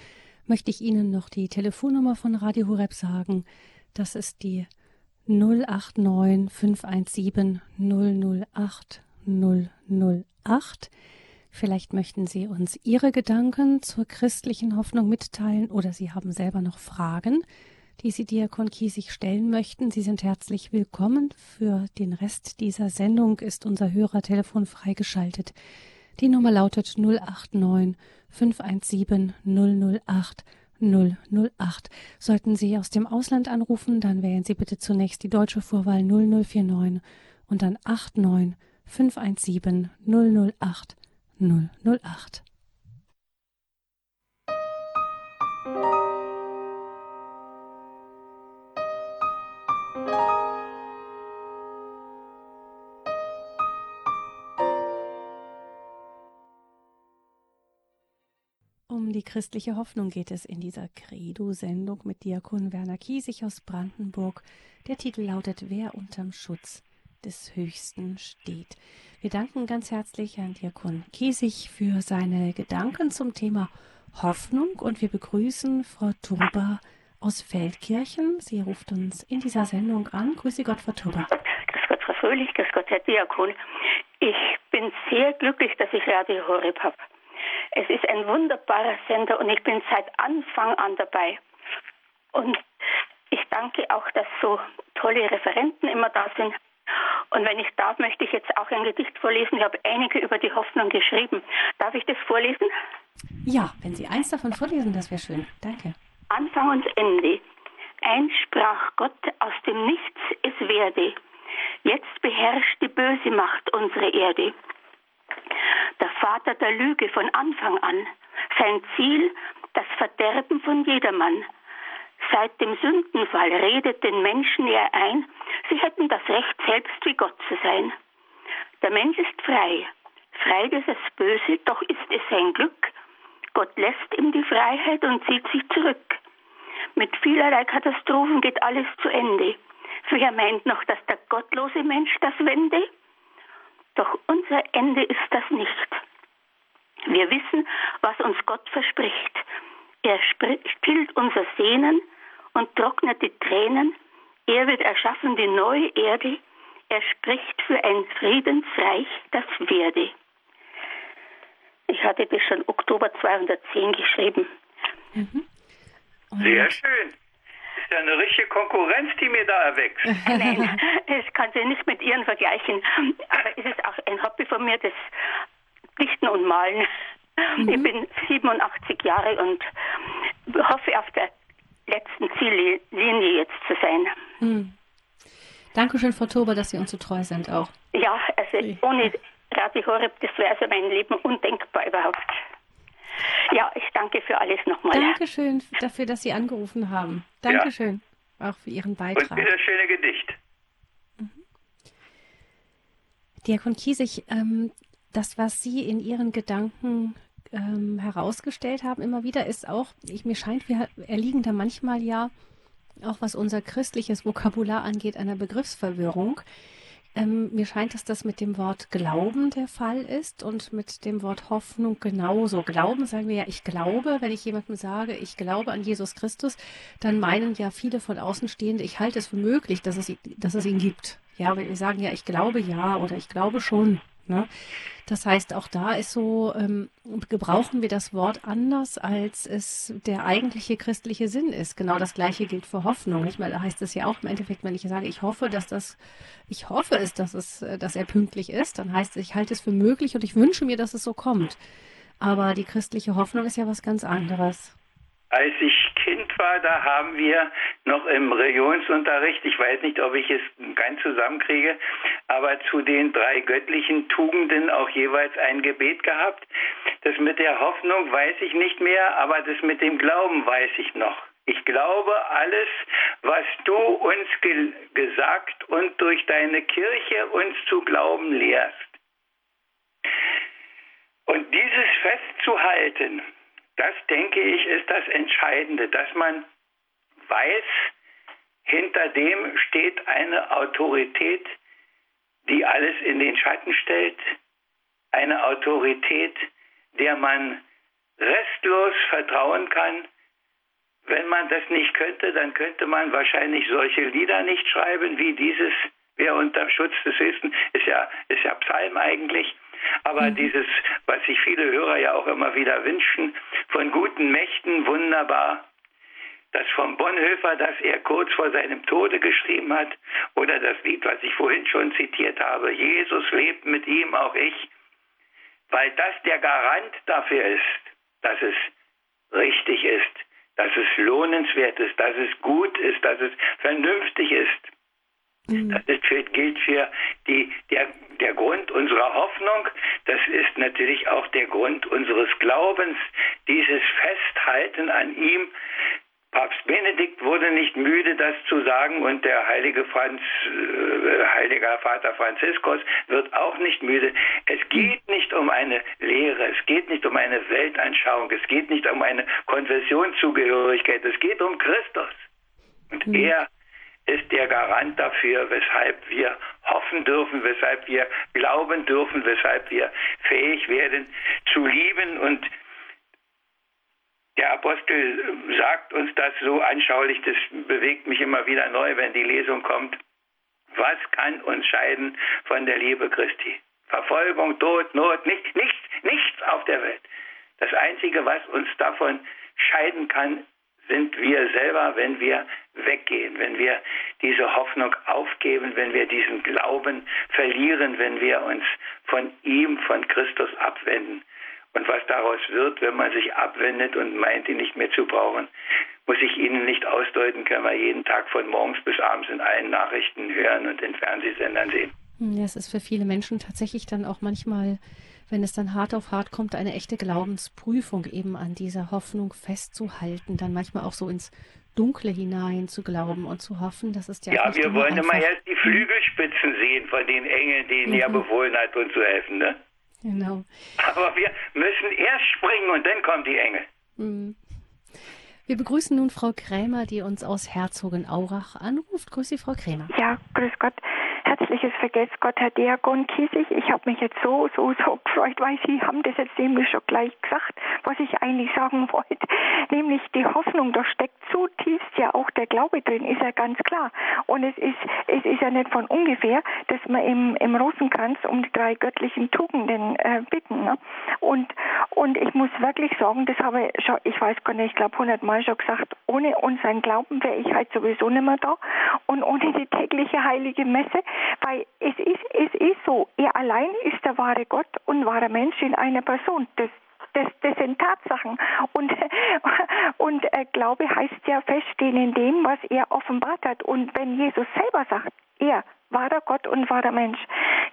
möchte ich Ihnen noch die Telefonnummer von Radio Horeb sagen. Das ist die 089 517 008 008. Vielleicht möchten Sie uns Ihre Gedanken zur christlichen Hoffnung mitteilen oder Sie haben selber noch Fragen, die Sie Diakon Kiesig stellen möchten. Sie sind herzlich willkommen. Für den Rest dieser Sendung ist unser Hörertelefon freigeschaltet. Die Nummer lautet 089 517 008 008. Sollten Sie aus dem Ausland anrufen, dann wählen Sie bitte zunächst die deutsche Vorwahl 0049 und dann 89 517 008 008. Die christliche Hoffnung geht es in dieser Credo-Sendung mit Diakon Werner Kiesig aus Brandenburg. Der Titel lautet Wer unterm Schutz des Höchsten steht. Wir danken ganz herzlich Herrn Diakon Kiesig für seine Gedanken zum Thema Hoffnung und wir begrüßen Frau Turba aus Feldkirchen. Sie ruft uns in dieser Sendung an. Grüße Gott, Frau Turba. Grüß Gott, Frau Fröhlich, grüß Gott, Herr Diakon. Ich bin sehr glücklich, dass ich Radio Horeb habe. Es ist ein wunderbarer Sender und ich bin seit Anfang an dabei. Und ich danke auch, dass so tolle Referenten immer da sind. Und wenn ich darf, möchte ich jetzt auch ein Gedicht vorlesen. Ich habe einige über die Hoffnung geschrieben. Darf ich das vorlesen? Ja, wenn Sie eins davon vorlesen, das wäre schön. Danke. Anfang und Ende. Eins sprach Gott aus dem Nichts, es werde. Jetzt beherrscht die böse Macht unsere Erde Vater der Lüge von Anfang an. Sein Ziel, das Verderben von jedermann. Seit dem Sündenfall redet den Menschen er ein, sie hätten das Recht, selbst wie Gott zu sein. Der Mensch ist frei, frei des Böse, doch ist es sein Glück. Gott lässt ihm die Freiheit und zieht sich zurück. Mit vielerlei Katastrophen geht alles zu Ende. Wer meint noch, dass der gottlose Mensch das wende? Doch unser Ende ist das nicht. Wir wissen, was uns Gott verspricht. Er stillt unser Sehnen und trocknet die Tränen. Er wird erschaffen die neue Erde. Er spricht für ein Friedensreich, das werde. ich hatte das schon Oktober 210 geschrieben. Mhm. Sehr schön. Das ist ja eine richtige Konkurrenz, die mir da erwächst. <laughs> Nein, das kann sich nicht mit Ihren vergleichen. Aber es ist auch ein Hobby von mir, das Dichten und Malen. Mhm. Ich bin 87 Jahre und hoffe auf der letzten Ziellinie jetzt zu sein. Mhm. Dankeschön, Frau Tober, dass Sie uns so treu sind auch. Ja, also ohne Radio Horeb, das wäre also mein Leben undenkbar überhaupt. Ja, ich danke für alles nochmal. Dankeschön dafür, dass Sie angerufen haben. Dankeschön ja. auch für Ihren Beitrag. Und das schöne Gedicht. Mhm. Diakon Kiesig, ähm, das, was Sie in Ihren Gedanken ähm, herausgestellt haben, immer wieder, ist auch, ich, mir scheint, wir erliegen da manchmal ja, auch was unser christliches Vokabular angeht, einer Begriffsverwirrung. Ähm, mir scheint, dass das mit dem Wort Glauben der Fall ist und mit dem Wort Hoffnung genauso. Glauben sagen wir ja, ich glaube. Wenn ich jemandem sage, ich glaube an Jesus Christus, dann meinen ja viele von Außenstehende, ich halte es für möglich, dass es, dass es ihn gibt. Ja, wenn wir sagen ja, ich glaube ja oder ich glaube schon. Ne? Das heißt, auch da ist so, ähm, gebrauchen wir das Wort anders, als es der eigentliche christliche Sinn ist. Genau das Gleiche gilt für Hoffnung. Ich meine, da heißt es ja auch im Endeffekt, wenn ich sage, ich hoffe, dass das, ich hoffe es, dass es, dass er pünktlich ist, dann heißt es, ich halte es für möglich und ich wünsche mir, dass es so kommt. Aber die christliche Hoffnung ist ja was ganz anderes. Als ich Kind war, da haben wir noch im Religionsunterricht, ich weiß nicht, ob ich es ganz zusammenkriege, aber zu den drei göttlichen Tugenden auch jeweils ein Gebet gehabt. Das mit der Hoffnung weiß ich nicht mehr, aber das mit dem Glauben weiß ich noch. Ich glaube alles, was du uns ge gesagt und durch deine Kirche uns zu glauben lehrst. Und dieses festzuhalten, das denke ich, ist das Entscheidende, dass man weiß, hinter dem steht eine Autorität, die alles in den Schatten stellt, eine Autorität, der man restlos vertrauen kann. Wenn man das nicht könnte, dann könnte man wahrscheinlich solche Lieder nicht schreiben wie dieses, wer unter Schutz des Höchsten, ist ja, ist ja Psalm eigentlich. Aber mhm. dieses, was sich viele Hörer ja auch immer wieder wünschen, von guten Mächten wunderbar. Das vom Bonhoeffer, das er kurz vor seinem Tode geschrieben hat, oder das Lied, was ich vorhin schon zitiert habe, Jesus lebt mit ihm, auch ich, weil das der Garant dafür ist, dass es richtig ist, dass es lohnenswert ist, dass es gut ist, dass es vernünftig ist. Mhm. Das ist für, gilt für die, der, der Grund unserer Hoffnung. Das ist natürlich auch der Grund unseres Glaubens, dieses Festhalten an ihm. Papst Benedikt wurde nicht müde, das zu sagen, und der heilige Franz, äh, heiliger Vater Franziskus wird auch nicht müde. Es geht nicht um eine Lehre, es geht nicht um eine Weltanschauung, es geht nicht um eine Konfessionszugehörigkeit, es geht um Christus. Und mhm. er ist der Garant dafür, weshalb wir hoffen dürfen, weshalb wir glauben dürfen, weshalb wir fähig werden zu lieben. Und der Apostel sagt uns das so anschaulich, das bewegt mich immer wieder neu, wenn die Lesung kommt. Was kann uns scheiden von der Liebe Christi? Verfolgung, Tod, Not, nicht, nichts, nichts auf der Welt. Das Einzige, was uns davon scheiden kann, sind wir selber, wenn wir weggehen, wenn wir diese Hoffnung aufgeben, wenn wir diesen Glauben verlieren, wenn wir uns von ihm, von Christus abwenden. Und was daraus wird, wenn man sich abwendet und meint, ihn nicht mehr zu brauchen, muss ich Ihnen nicht ausdeuten, können wir jeden Tag von morgens bis abends in allen Nachrichten hören und in Fernsehsendern sehen. Ja, es ist für viele Menschen tatsächlich dann auch manchmal wenn es dann hart auf hart kommt, eine echte Glaubensprüfung eben an dieser Hoffnung festzuhalten, dann manchmal auch so ins Dunkle hinein zu glauben und zu hoffen, dass es ja. Ja, wir wollen immer erst die Flügelspitzen sehen von den Engeln, denen mhm. er befohlen hat, uns zu helfen, ne? Genau. Aber wir müssen erst springen und dann kommen die Engel. Mhm. Wir begrüßen nun Frau Krämer, die uns aus Herzogenaurach anruft. Grüß Sie, Frau Krämer. Ja, grüß Gott herzliches Vergelt's Gott, Herr Diakon Kiesig. Ich habe mich jetzt so, so, so gefreut, weil Sie haben das jetzt nämlich schon gleich gesagt, was ich eigentlich sagen wollte. Nämlich die Hoffnung, da steckt zutiefst ja auch der Glaube drin, ist ja ganz klar. Und es ist, es ist ja nicht von ungefähr, dass wir im, im Rosenkranz um die drei göttlichen Tugenden äh, bitten. Ne? Und, Und ich muss wirklich sagen, das habe ich schon, ich weiß gar nicht, ich glaube hundertmal schon gesagt, ohne unseren Glauben wäre ich halt sowieso nicht mehr da und ohne die tägliche heilige Messe, weil es ist, es ist so, er allein ist der wahre Gott und wahre Mensch in einer Person. Das, das, das sind Tatsachen. Und, <laughs> und äh, Glaube heißt ja feststehen in dem, was er offenbart hat. Und wenn Jesus selber sagt, er war der Gott und war der Mensch.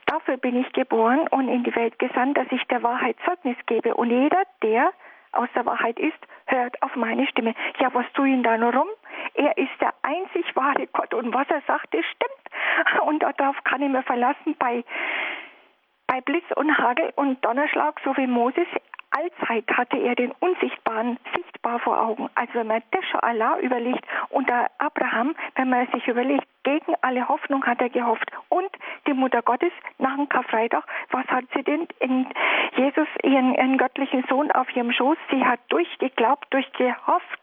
Dafür bin ich geboren und in die Welt gesandt, dass ich der Wahrheit Zeugnis gebe. Und jeder, der aus der Wahrheit ist, hört auf meine Stimme. Ja, was tue ich ihn da nur rum? Er ist der einzig wahre Gott und was er sagt, das stimmt. Und darauf kann ich mir verlassen bei, bei Blitz und Hagel und Donnerschlag, so wie Moses. Allzeit hatte er den Unsichtbaren sichtbar vor Augen. Also wenn man das schon Allah überlegt und der Abraham, wenn man sich überlegt, gegen alle Hoffnung hat er gehofft. Und die Mutter Gottes nach dem Karfreitag, was hat sie denn in Jesus, ihren, ihren göttlichen Sohn auf ihrem Schoß? Sie hat durchgeglaubt, durchgehofft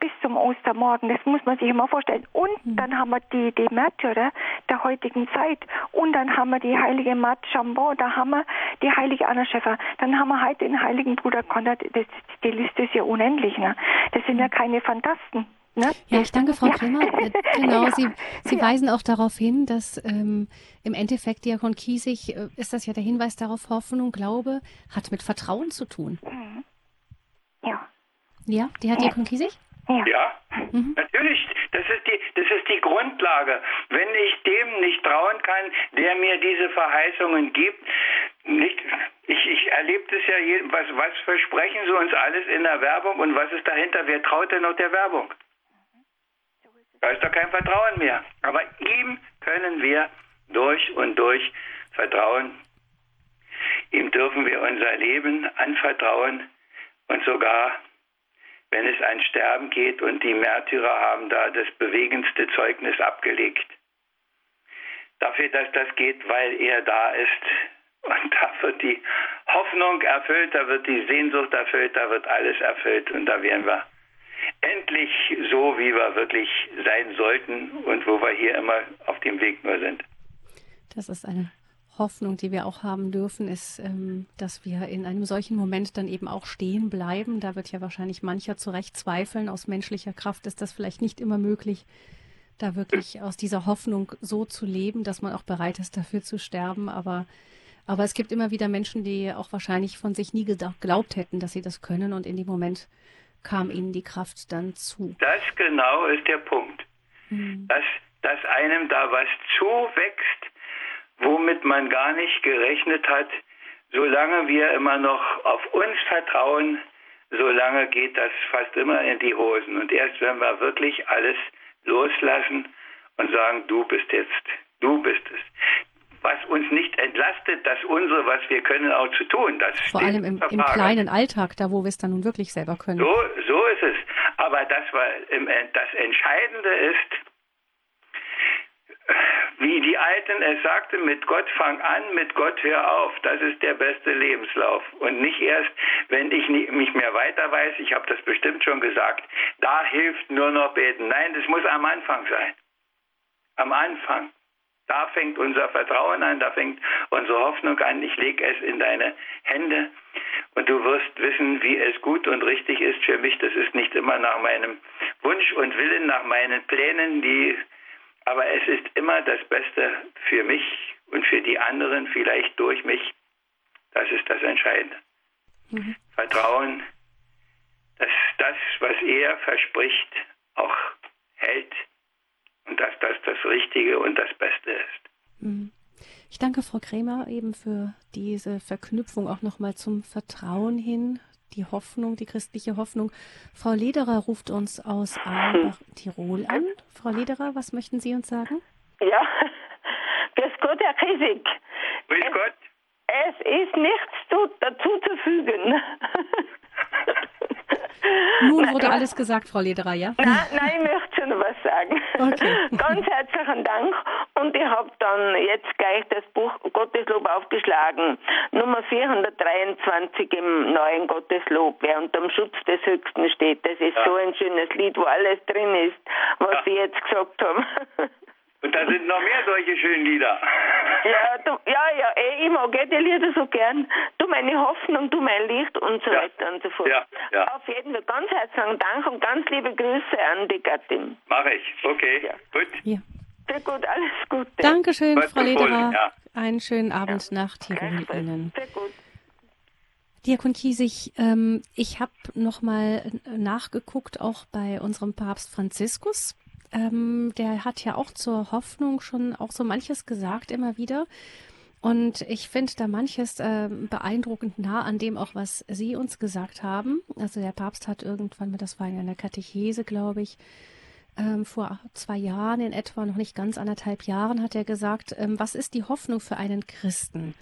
bis zum Ostermorgen. Das muss man sich immer vorstellen. Und hm. dann haben wir die, die Märtyrer der heutigen Zeit. Und dann haben wir die heilige Mat Chambon, da haben wir die heilige Anna Schäfer. Dann haben wir heute den heiligen Bruder Konrad. Das, die Liste ist ja unendlich. Ne? Das sind ja hm. keine Fantasten. Ne? Ja, ich danke, Frau ja. Kremer. Äh, <laughs> genau, ja. Sie, Sie ja. weisen auch darauf hin, dass ähm, im Endeffekt Diakon Kiesig, äh, ist das ja der Hinweis darauf, Hoffnung, Glaube, hat mit Vertrauen zu tun. Mhm. Ja. Ja, die hat Diakon Kiesig? Ja, ja mhm. natürlich. Das ist, die, das ist die Grundlage. Wenn ich dem nicht trauen kann, der mir diese Verheißungen gibt, nicht, ich, ich erlebe das ja, was, was versprechen sie uns alles in der Werbung und was ist dahinter? Wer traut denn noch der Werbung? Da ist doch kein Vertrauen mehr. Aber ihm können wir durch und durch vertrauen. Ihm dürfen wir unser Leben anvertrauen und sogar, wenn es ein Sterben geht und die Märtyrer haben da das bewegendste Zeugnis abgelegt. Dafür, dass das geht, weil er da ist. Und da wird die Hoffnung erfüllt, da wird die Sehnsucht erfüllt, da wird alles erfüllt und da werden wir endlich so, wie wir wirklich sein sollten und wo wir hier immer auf dem Weg nur sind. Das ist eine Hoffnung, die wir auch haben dürfen, ist, ähm, dass wir in einem solchen Moment dann eben auch stehen bleiben. Da wird ja wahrscheinlich mancher zu Recht zweifeln. Aus menschlicher Kraft ist das vielleicht nicht immer möglich, da wirklich aus dieser Hoffnung so zu leben, dass man auch bereit ist, dafür zu sterben. Aber, aber es gibt immer wieder Menschen, die auch wahrscheinlich von sich nie geglaubt hätten, dass sie das können und in dem Moment kam ihnen die Kraft dann zu. Das genau ist der Punkt. Mhm. Dass, dass einem da was zuwächst, womit man gar nicht gerechnet hat. Solange wir immer noch auf uns vertrauen, solange geht das fast immer in die Hosen. Und erst wenn wir wirklich alles loslassen und sagen, du bist jetzt, du bist es was uns nicht entlastet, das unsere, was wir können, auch zu tun. Das Vor allem im, im, kleinen Alltag, da wo wir es dann nun wirklich selber können. So, so ist es. Aber das, war, das Entscheidende ist, wie die Alten es sagten, mit Gott fang an, mit Gott hör auf. Das ist der beste Lebenslauf. Und nicht erst, wenn ich nicht mehr weiter weiß, ich habe das bestimmt schon gesagt, da hilft nur noch beten. Nein, das muss am Anfang sein. Am Anfang. Da fängt unser Vertrauen an, da fängt unsere Hoffnung an. Ich lege es in deine Hände und du wirst wissen, wie es gut und richtig ist für mich. Das ist nicht immer nach meinem Wunsch und Willen, nach meinen Plänen, die, aber es ist immer das Beste für mich und für die anderen, vielleicht durch mich. Das ist das Entscheidende. Mhm. Vertrauen, dass das, was er verspricht, auch hält und dass das das Richtige und das Beste ist. Mhm. Ich danke Frau Krämer eben für diese Verknüpfung auch nochmal zum Vertrauen hin, die Hoffnung, die christliche Hoffnung. Frau Lederer ruft uns aus Aalbach, Tirol an. Frau Lederer, was möchten Sie uns sagen? Ja, <laughs> grüß Gott, Herr Kiesig. Grüß Gott. Es ist nichts dazu zu fügen. <laughs> Nun wurde nein, alles gesagt, Frau Lederer, ja? Nein, nein, ich möchte schon was sagen. Okay. <laughs> Ganz herzlichen Dank. Und ich habe dann jetzt gleich das Buch Gotteslob aufgeschlagen. Nummer 423 im neuen Gotteslob, wer unterm Schutz des Höchsten steht. Das ist ja. so ein schönes Lied, wo alles drin ist, was ja. Sie jetzt gesagt haben. <laughs> Und da sind noch mehr solche schönen Lieder. Ja, du, ja, ja, ey, ich mag die Lieder so gern. Du meine Hoffnung, du mein Licht und so ja. weiter und so fort. Ja, ja. Auf jeden Fall ganz herzlichen Dank und ganz liebe Grüße an die Gattin. Mache ich, okay, ja. gut. Ja. Sehr gut, alles Gute. Dankeschön, Was Frau Lederer. Ja. Einen schönen Abend ja. nach Tirol Ihnen. Sehr gut. Diakon Kiesig, ähm, ich habe nochmal nachgeguckt, auch bei unserem Papst Franziskus. Ähm, der hat ja auch zur Hoffnung schon auch so manches gesagt immer wieder. Und ich finde da manches äh, beeindruckend nah an dem auch, was Sie uns gesagt haben. Also der Papst hat irgendwann, das war in einer Katechese, glaube ich, ähm, vor zwei Jahren in etwa, noch nicht ganz anderthalb Jahren, hat er gesagt, ähm, was ist die Hoffnung für einen Christen?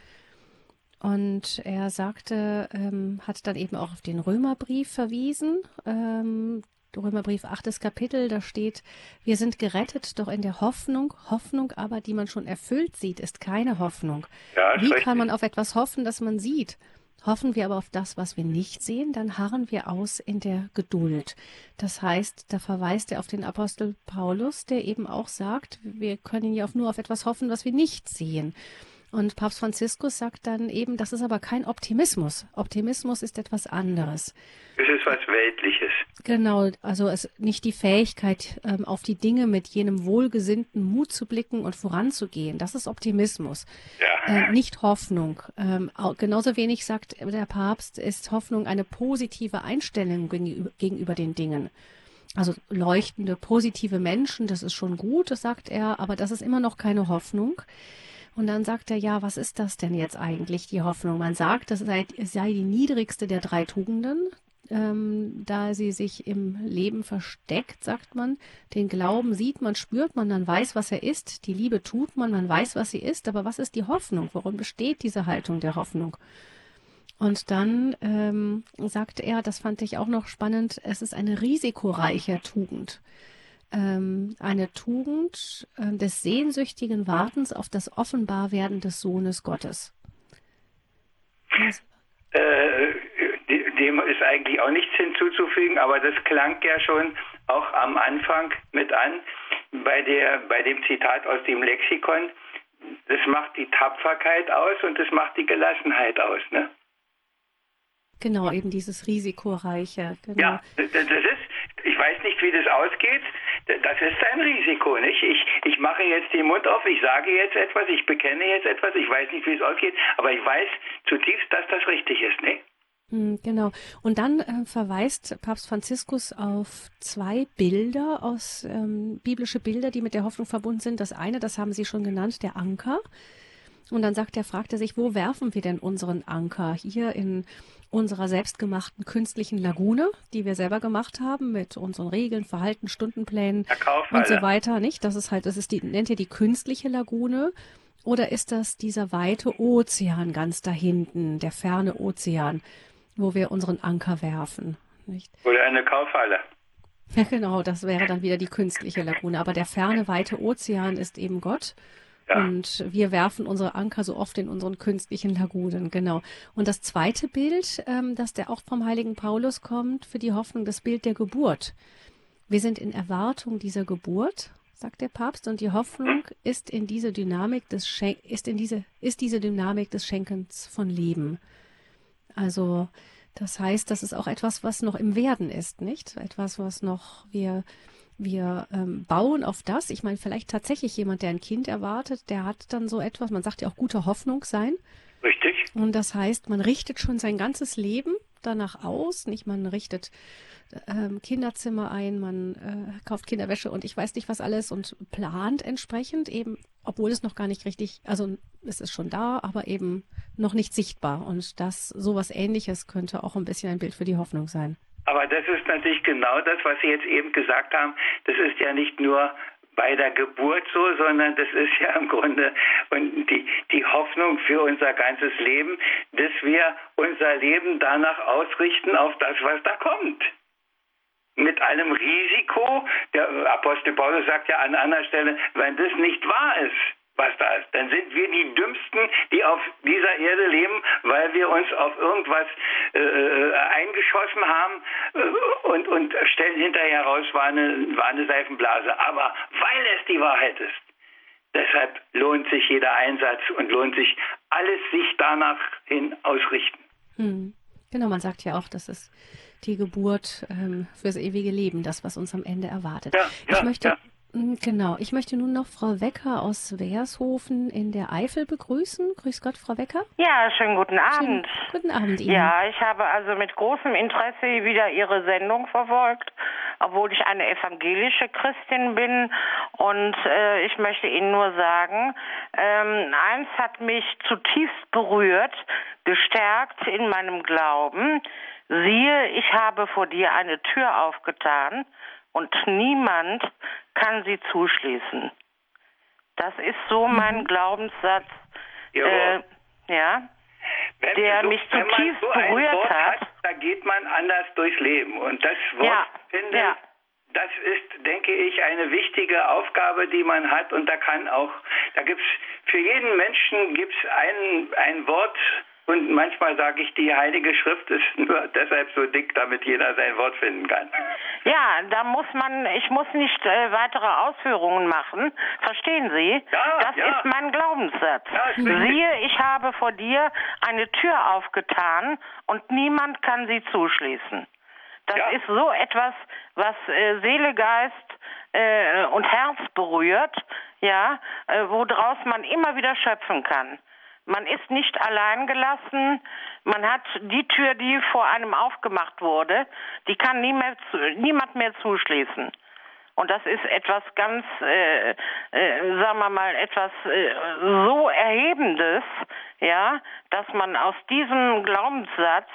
Und er sagte, ähm, hat dann eben auch auf den Römerbrief verwiesen, ähm, Römerbrief, achtes Kapitel, da steht, wir sind gerettet, doch in der Hoffnung. Hoffnung aber, die man schon erfüllt sieht, ist keine Hoffnung. Ja, Wie kann man auf etwas hoffen, das man sieht? Hoffen wir aber auf das, was wir nicht sehen, dann harren wir aus in der Geduld. Das heißt, da verweist er auf den Apostel Paulus, der eben auch sagt, wir können ja nur auf etwas hoffen, was wir nicht sehen. Und Papst Franziskus sagt dann eben, das ist aber kein Optimismus. Optimismus ist etwas anderes. Es ist was Weltliches. Genau, also es nicht die Fähigkeit, ähm, auf die Dinge mit jenem wohlgesinnten Mut zu blicken und voranzugehen. Das ist Optimismus. Ja. Äh, nicht Hoffnung. Ähm, genauso wenig sagt der Papst, ist Hoffnung eine positive Einstellung gegenüber, gegenüber den Dingen. Also leuchtende, positive Menschen, das ist schon gut, das sagt er, aber das ist immer noch keine Hoffnung. Und dann sagt er, ja, was ist das denn jetzt eigentlich, die Hoffnung? Man sagt, das sei, sei die niedrigste der drei Tugenden, ähm, da sie sich im Leben versteckt, sagt man. Den Glauben sieht man, spürt man, man weiß, was er ist. Die Liebe tut man, man weiß, was sie ist. Aber was ist die Hoffnung? Worin besteht diese Haltung der Hoffnung? Und dann ähm, sagte er, das fand ich auch noch spannend, es ist eine risikoreiche Tugend ähm, eine Tugend äh, des sehnsüchtigen Wartens auf das Offenbarwerden des Sohnes Gottes. Äh, dem ist eigentlich auch nichts hinzuzufügen, aber das klang ja schon auch am Anfang mit an bei der bei dem Zitat aus dem Lexikon. Das macht die Tapferkeit aus und das macht die Gelassenheit aus, ne? Genau, eben dieses risikoreiche. Genau. Ja, das, ist, ich weiß nicht, wie das ausgeht. Das ist ein Risiko, nicht? Ich, ich mache jetzt den Mund auf, ich sage jetzt etwas, ich bekenne jetzt etwas, ich weiß nicht, wie es ausgeht, aber ich weiß zutiefst, dass das richtig ist? Hm, genau. Und dann äh, verweist Papst Franziskus auf zwei Bilder aus ähm, biblische Bilder, die mit der Hoffnung verbunden sind. Das eine, das haben Sie schon genannt, der Anker. Und dann sagt er, fragt er sich, wo werfen wir denn unseren Anker? Hier in unserer selbstgemachten künstlichen Lagune, die wir selber gemacht haben mit unseren Regeln, Verhalten, Stundenplänen und so weiter, nicht? Das ist halt, das ist die, nennt ihr die künstliche Lagune? Oder ist das dieser weite Ozean ganz da hinten, der ferne Ozean, wo wir unseren Anker werfen, nicht? Oder eine Kaufhalle. Ja, <laughs> genau, das wäre dann wieder die künstliche Lagune. Aber der ferne, weite Ozean ist eben Gott. Und wir werfen unsere Anker so oft in unseren künstlichen Lagunen, genau. Und das zweite Bild, ähm, das der auch vom heiligen Paulus kommt, für die Hoffnung, das Bild der Geburt. Wir sind in Erwartung dieser Geburt, sagt der Papst, und die Hoffnung ist in diese Dynamik des Schen ist in diese ist diese Dynamik des Schenkens von Leben. Also das heißt, das ist auch etwas, was noch im Werden ist, nicht? Etwas, was noch wir wir ähm, bauen auf das. Ich meine, vielleicht tatsächlich jemand, der ein Kind erwartet, der hat dann so etwas, man sagt ja auch gute Hoffnung sein. Richtig. Und das heißt, man richtet schon sein ganzes Leben danach aus. Nicht, man richtet ähm, Kinderzimmer ein, man äh, kauft Kinderwäsche und ich weiß nicht was alles und plant entsprechend eben, obwohl es noch gar nicht richtig, also es ist schon da, aber eben noch nicht sichtbar. Und das sowas ähnliches könnte auch ein bisschen ein Bild für die Hoffnung sein. Aber das ist natürlich genau das, was Sie jetzt eben gesagt haben. Das ist ja nicht nur bei der Geburt so, sondern das ist ja im Grunde und die, die Hoffnung für unser ganzes Leben, dass wir unser Leben danach ausrichten auf das, was da kommt. Mit einem Risiko, der Apostel Paulus sagt ja an anderer Stelle, wenn das nicht wahr ist, was da ist. Dann sind wir die Dümmsten, die auf dieser Erde leben, weil wir uns auf irgendwas äh, äh, eingeschossen haben äh, und, und stellen hinterher raus, war eine, war eine Seifenblase. Aber weil es die Wahrheit ist, Deshalb lohnt sich jeder Einsatz und lohnt sich alles sich danach hin ausrichten. Hm. Genau, man sagt ja auch, dass es die Geburt ähm, fürs ewige Leben, das, was uns am Ende erwartet. Ja, ich ja, möchte, ja. Hm, genau, ich möchte nun noch Frau Wecker aus Wershofen in der Eifel begrüßen. Grüß Gott, Frau Wecker. Ja, schönen guten Abend. Schönen guten Abend Ihnen. Ja, ich habe also mit großem Interesse wieder Ihre Sendung verfolgt, obwohl ich eine evangelische Christin bin. Und äh, ich möchte Ihnen nur sagen, ähm, eins hat mich zutiefst berührt, gestärkt in meinem Glauben. Siehe, ich habe vor dir eine Tür aufgetan und niemand kann sie zuschließen. Das ist so mein Glaubenssatz. Äh, ja. Wenn der so, mich zutiefst so berührt Wort hat. Da geht man anders durchs Leben. Und das Wort, Ja, finde ja. das ist, denke ich, eine wichtige Aufgabe, die man hat. Und da kann auch, da gibt's für jeden Menschen gibt's ein, ein Wort. Und manchmal sage ich, die Heilige Schrift ist nur deshalb so dick, damit jeder sein Wort finden kann. Ja, da muss man, ich muss nicht äh, weitere Ausführungen machen. Verstehen Sie? Ja, das ja. ist mein Glaubenssatz. Ja. Siehe, ich habe vor dir eine Tür aufgetan und niemand kann sie zuschließen. Das Ja. ist so etwas, was äh, Seele, Geist äh, und Herz berührt, ja, äh, woraus man immer wieder schöpfen kann. Man ist nicht allein gelassen. Man hat die Tür, die vor einem aufgemacht wurde, die kann nie mehr zu, niemand mehr zuschließen. Und das ist etwas ganz, äh, äh, sagen wir mal, etwas äh, so Erhebendes, ja, dass man aus diesem Glaubenssatz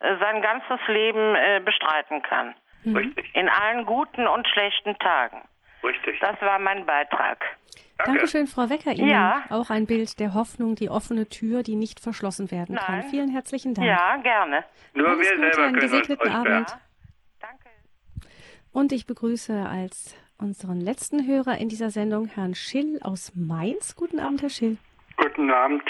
äh, sein ganzes Leben äh, bestreiten kann. Richtig, In allen guten und schlechten Tagen. richtig. Das war mein Beitrag. Danke. Dankeschön, Frau Wecker. Ihnen Ja. auch ein Bild der Hoffnung, die offene Tür, die nicht verschlossen werden kann. Nein. Vielen herzlichen Dank. Ja, gerne. Nur Alles wir Gute, selber einen uns gesegneten aussperren. Abend. Danke. Und ich begrüße als unseren letzten Hörer in dieser Sendung Herrn Schill aus Mainz. Guten Abend, Herr Schill. Guten Abend.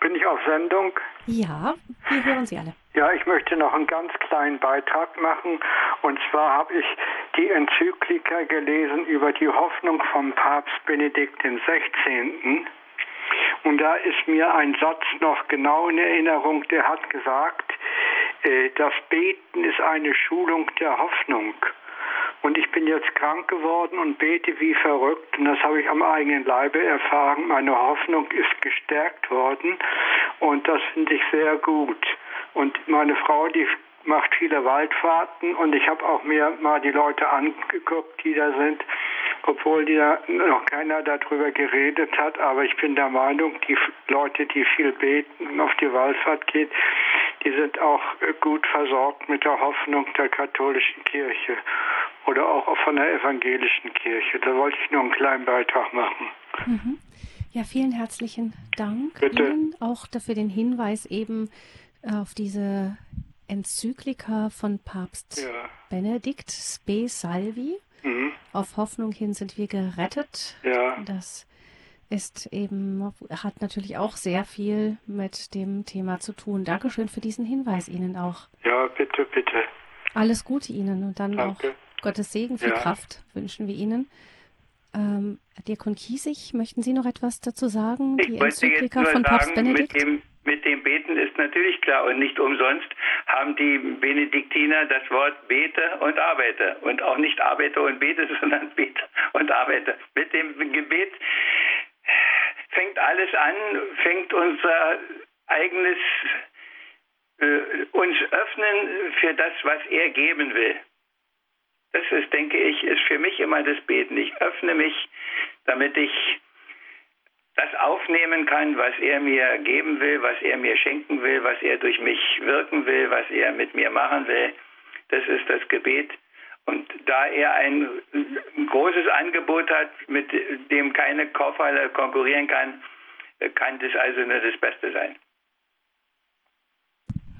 Bin ich auf Sendung? Ja, wir hören Sie alle. Ja, ich möchte noch einen ganz kleinen Beitrag machen. Und zwar habe ich die Enzyklika gelesen über die Hoffnung vom Papst Benedikt XVI. Und da ist mir ein Satz noch genau in Erinnerung, der hat gesagt, äh, das Beten ist eine Schulung der Hoffnung. Und ich bin jetzt krank geworden und bete wie verrückt. Und das habe ich am eigenen Leibe erfahren. Meine Hoffnung ist gestärkt worden. Und das finde ich sehr gut. Und meine Frau, die macht viele Waldfahrten. Und ich habe auch mir mal die Leute angeguckt, die da sind. Obwohl die da noch keiner darüber geredet hat. Aber ich bin der Meinung, die Leute, die viel beten und auf die Waldfahrt gehen, die sind auch äh, gut versorgt mit der Hoffnung der katholischen Kirche oder auch von der evangelischen Kirche. Da wollte ich nur einen kleinen Beitrag machen. Ja, vielen herzlichen Dank Bitte. Ihnen auch dafür den Hinweis eben auf diese Enzyklika von Papst Ja. Benedikt Spe Salvi. Mhm. Auf Hoffnung hin sind wir gerettet. Ja. Das ist eben, hat natürlich auch sehr viel mit dem Thema zu tun. Dankeschön für diesen Hinweis Ihnen auch. Ja, bitte, bitte. Alles Gute Ihnen und dann Danke. auch Gottes Segen, viel Ja. Kraft wünschen wir Ihnen. Ähm, Diakon Kiesig, möchten Sie noch etwas dazu sagen? Ich Die Enzyklika von Papst sagen, Benedikt? Mit dem, Beten ist natürlich klar und nicht umsonst haben die Benediktiner das Wort bete und arbeite und auch nicht arbeite und bete, <laughs> sondern bete und arbeite. Mit dem Gebet fängt alles an, fängt unser eigenes äh, uns öffnen für das, was er geben will. Das ist, denke ich, ist für mich immer das Beten. Ich öffne mich, damit ich das aufnehmen kann, was er mir geben will, was er mir schenken will, was er durch mich wirken will, was er mit mir machen will. Das ist das Gebet. Und da er ein, großes Angebot hat, mit dem keine Kaufhalle konkurrieren kann, kann das also nur das Beste sein.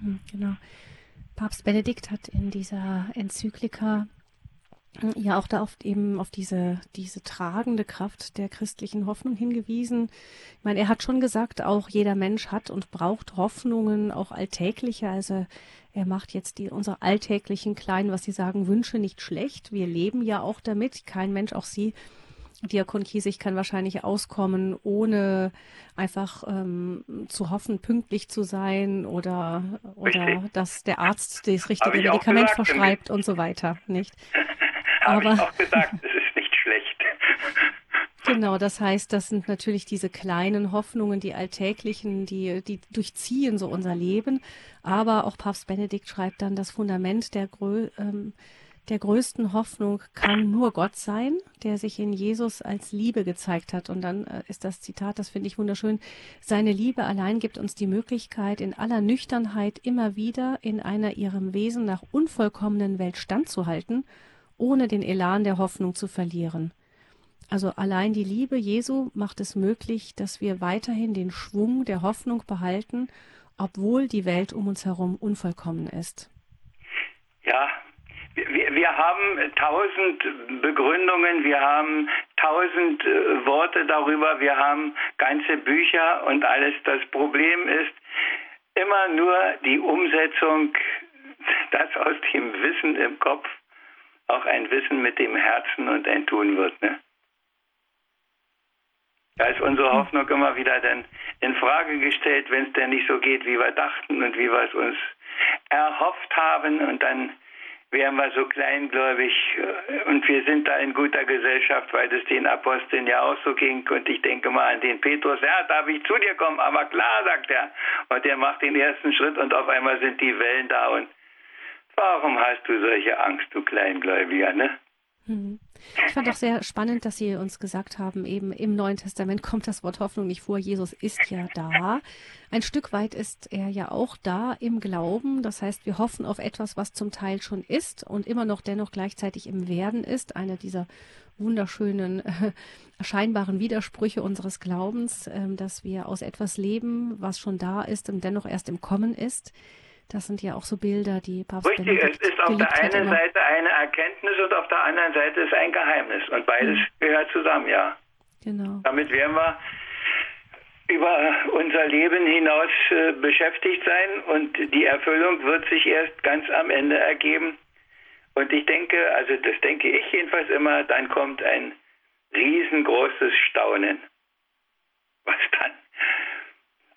Hm, Genau. Papst Benedikt hat in dieser Enzyklika ja auch da oft eben auf diese, diese tragende Kraft der christlichen Hoffnung hingewiesen. Ich meine, er hat schon gesagt, auch jeder Mensch hat und braucht Hoffnungen, auch alltägliche. Also er macht jetzt die, unsere alltäglichen kleinen, was Sie sagen, Wünsche nicht schlecht. Wir leben ja auch damit. Kein Mensch, auch Sie, Diakon Kiesig kann wahrscheinlich auskommen, ohne einfach ähm, zu hoffen, pünktlich zu sein oder, oder dass der Arzt das richtige Medikament gesagt, verschreibt und so weiter, nicht? <laughs> Habe ich auch gesagt, <laughs> es ist nicht schlecht. Genau, das heißt, das sind natürlich diese kleinen Hoffnungen, die alltäglichen, die, die durchziehen so unser Leben. Aber auch Papst Benedikt schreibt dann, das Fundament der, Grö ähm, der größten Hoffnung kann nur Gott sein, der sich in Jesus als Liebe gezeigt hat. Und dann äh, ist das Zitat, das finde ich wunderschön, seine Liebe allein gibt uns die Möglichkeit, in aller Nüchternheit immer wieder in einer ihrem Wesen nach unvollkommenen Welt standzuhalten, ohne den Elan der Hoffnung zu verlieren. Also allein die Liebe Jesu macht es möglich, dass wir weiterhin den Schwung der Hoffnung behalten, obwohl die Welt um uns herum unvollkommen ist. Ja, wir, wir haben tausend Begründungen, wir haben tausend äh, Worte darüber, wir haben ganze Bücher und alles. Das Problem ist immer nur die Umsetzung, dass aus dem Wissen im Kopf auch ein Wissen mit dem Herzen und ein Tun wird. Ne? Da ist unsere Hoffnung immer wieder dann in Frage gestellt, wenn es denn nicht so geht, wie wir dachten und wie wir es uns erhofft haben. Und dann wären wir so kleingläubig und wir sind da in guter Gesellschaft, weil es den Aposteln ja auch so ging. Und ich denke mal an den Petrus, ja, darf ich zu dir kommen? Aber klar, sagt er. Und er macht den ersten Schritt und auf einmal sind die Wellen da. Und warum hast du solche Angst, du Kleingläubiger, ne? Mhm. Ich fand auch sehr spannend, dass Sie uns gesagt haben, eben im Neuen Testament kommt das Wort Hoffnung nicht vor. Jesus ist ja da. Ein Stück weit ist er ja auch da im Glauben. Das heißt, wir hoffen auf etwas, was zum Teil schon ist und immer noch dennoch gleichzeitig im Werden ist. Einer dieser wunderschönen, <laughs> äh, scheinbaren Widersprüche unseres Glaubens, äh, dass wir aus etwas leben, was schon da ist und dennoch erst im Kommen ist. Das sind ja auch so Bilder, die Papst Richtig, Benedikt es ist auf der einen Seite eine Erkenntnis und auf der anderen Seite ist ein Geheimnis. Und beides mhm. gehört zusammen, ja. Genau. Damit werden wir über unser Leben hinaus äh, beschäftigt sein und die Erfüllung wird sich erst ganz am Ende ergeben. Und ich denke, also das denke ich jedenfalls immer, dann kommt ein riesengroßes Staunen. Was dann?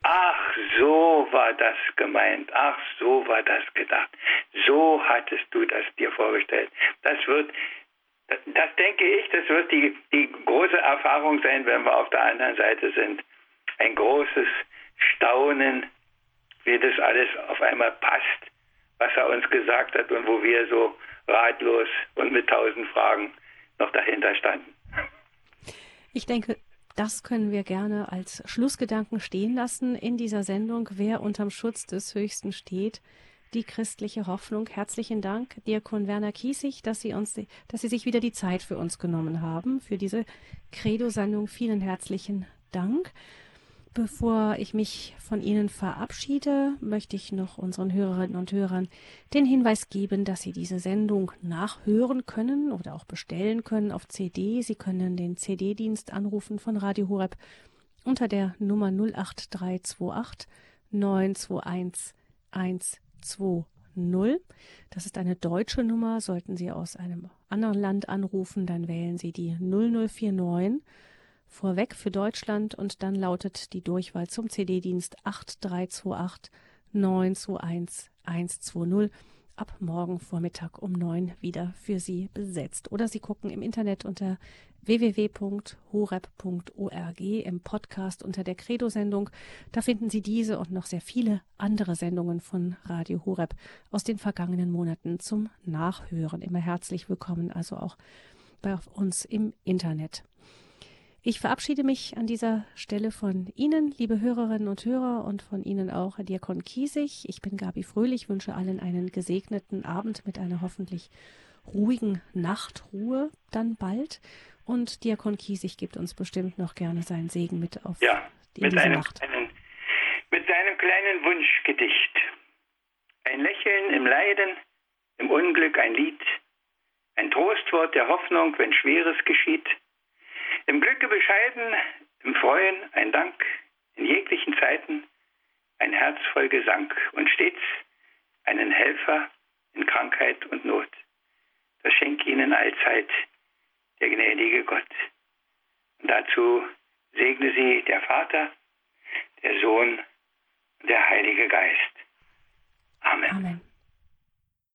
Ach, so war das gemeint. Ach, so war das gedacht. So hattest du das dir vorgestellt. Das wird, das, denke ich, das wird die, die große Erfahrung sein, wenn wir auf der anderen Seite sind. Ein großes Staunen, wie das alles auf einmal passt, was er uns gesagt hat und wo wir so ratlos und mit tausend Fragen noch dahinter standen. Ich denke, das können wir gerne als Schlussgedanken stehen lassen in dieser Sendung. Wer unterm Schutz des Höchsten steht, die christliche Hoffnung. Herzlichen Dank, Diakon Werner Kiesig, dass Sie uns, dass Sie sich wieder die Zeit für uns genommen haben, für diese Credo-Sendung. Vielen herzlichen Dank. Bevor ich mich von Ihnen verabschiede, möchte ich noch unseren Hörerinnen und Hörern den Hinweis geben, dass Sie diese Sendung nachhören können oder auch bestellen können auf CD. Sie können den CD-Dienst anrufen von Radio Horeb unter der Nummer 08328 921 120. Das ist eine deutsche Nummer. Sollten Sie aus einem anderen Land anrufen, dann wählen Sie die 0049 vorweg für Deutschland und dann lautet die Durchwahl zum CD-Dienst 8328 921 120 ab morgen Vormittag um neun wieder für Sie besetzt. Oder Sie gucken im Internet unter www.horeb.org im Podcast unter der Credo-Sendung. Da finden Sie diese und noch sehr viele andere Sendungen von Radio Horeb aus den vergangenen Monaten zum Nachhören. Immer herzlich willkommen, also auch bei uns im Internet. Ich verabschiede mich an dieser Stelle von Ihnen, liebe Hörerinnen und Hörer, und von Ihnen auch, Herr Diakon Kiesig. Ich bin Gabi Fröhlich, wünsche allen einen gesegneten Abend mit einer hoffentlich ruhigen Nachtruhe dann bald. Und Diakon Kiesig gibt uns bestimmt noch gerne seinen Segen mit auf ja, mit diese einem, Nacht. Einen, mit seinem kleinen Wunschgedicht. Ein Lächeln im Leiden, im Unglück ein Lied, ein Trostwort der Hoffnung, wenn Schweres geschieht – im Glücke bescheiden, im Freuen ein Dank, in jeglichen Zeiten ein Herz voll Gesang und stets einen Helfer in Krankheit und Not. Das schenkt ihnen allzeit der gnädige Gott. dazu segne sie der Vater, der Sohn und der Heilige Geist. Amen. Amen.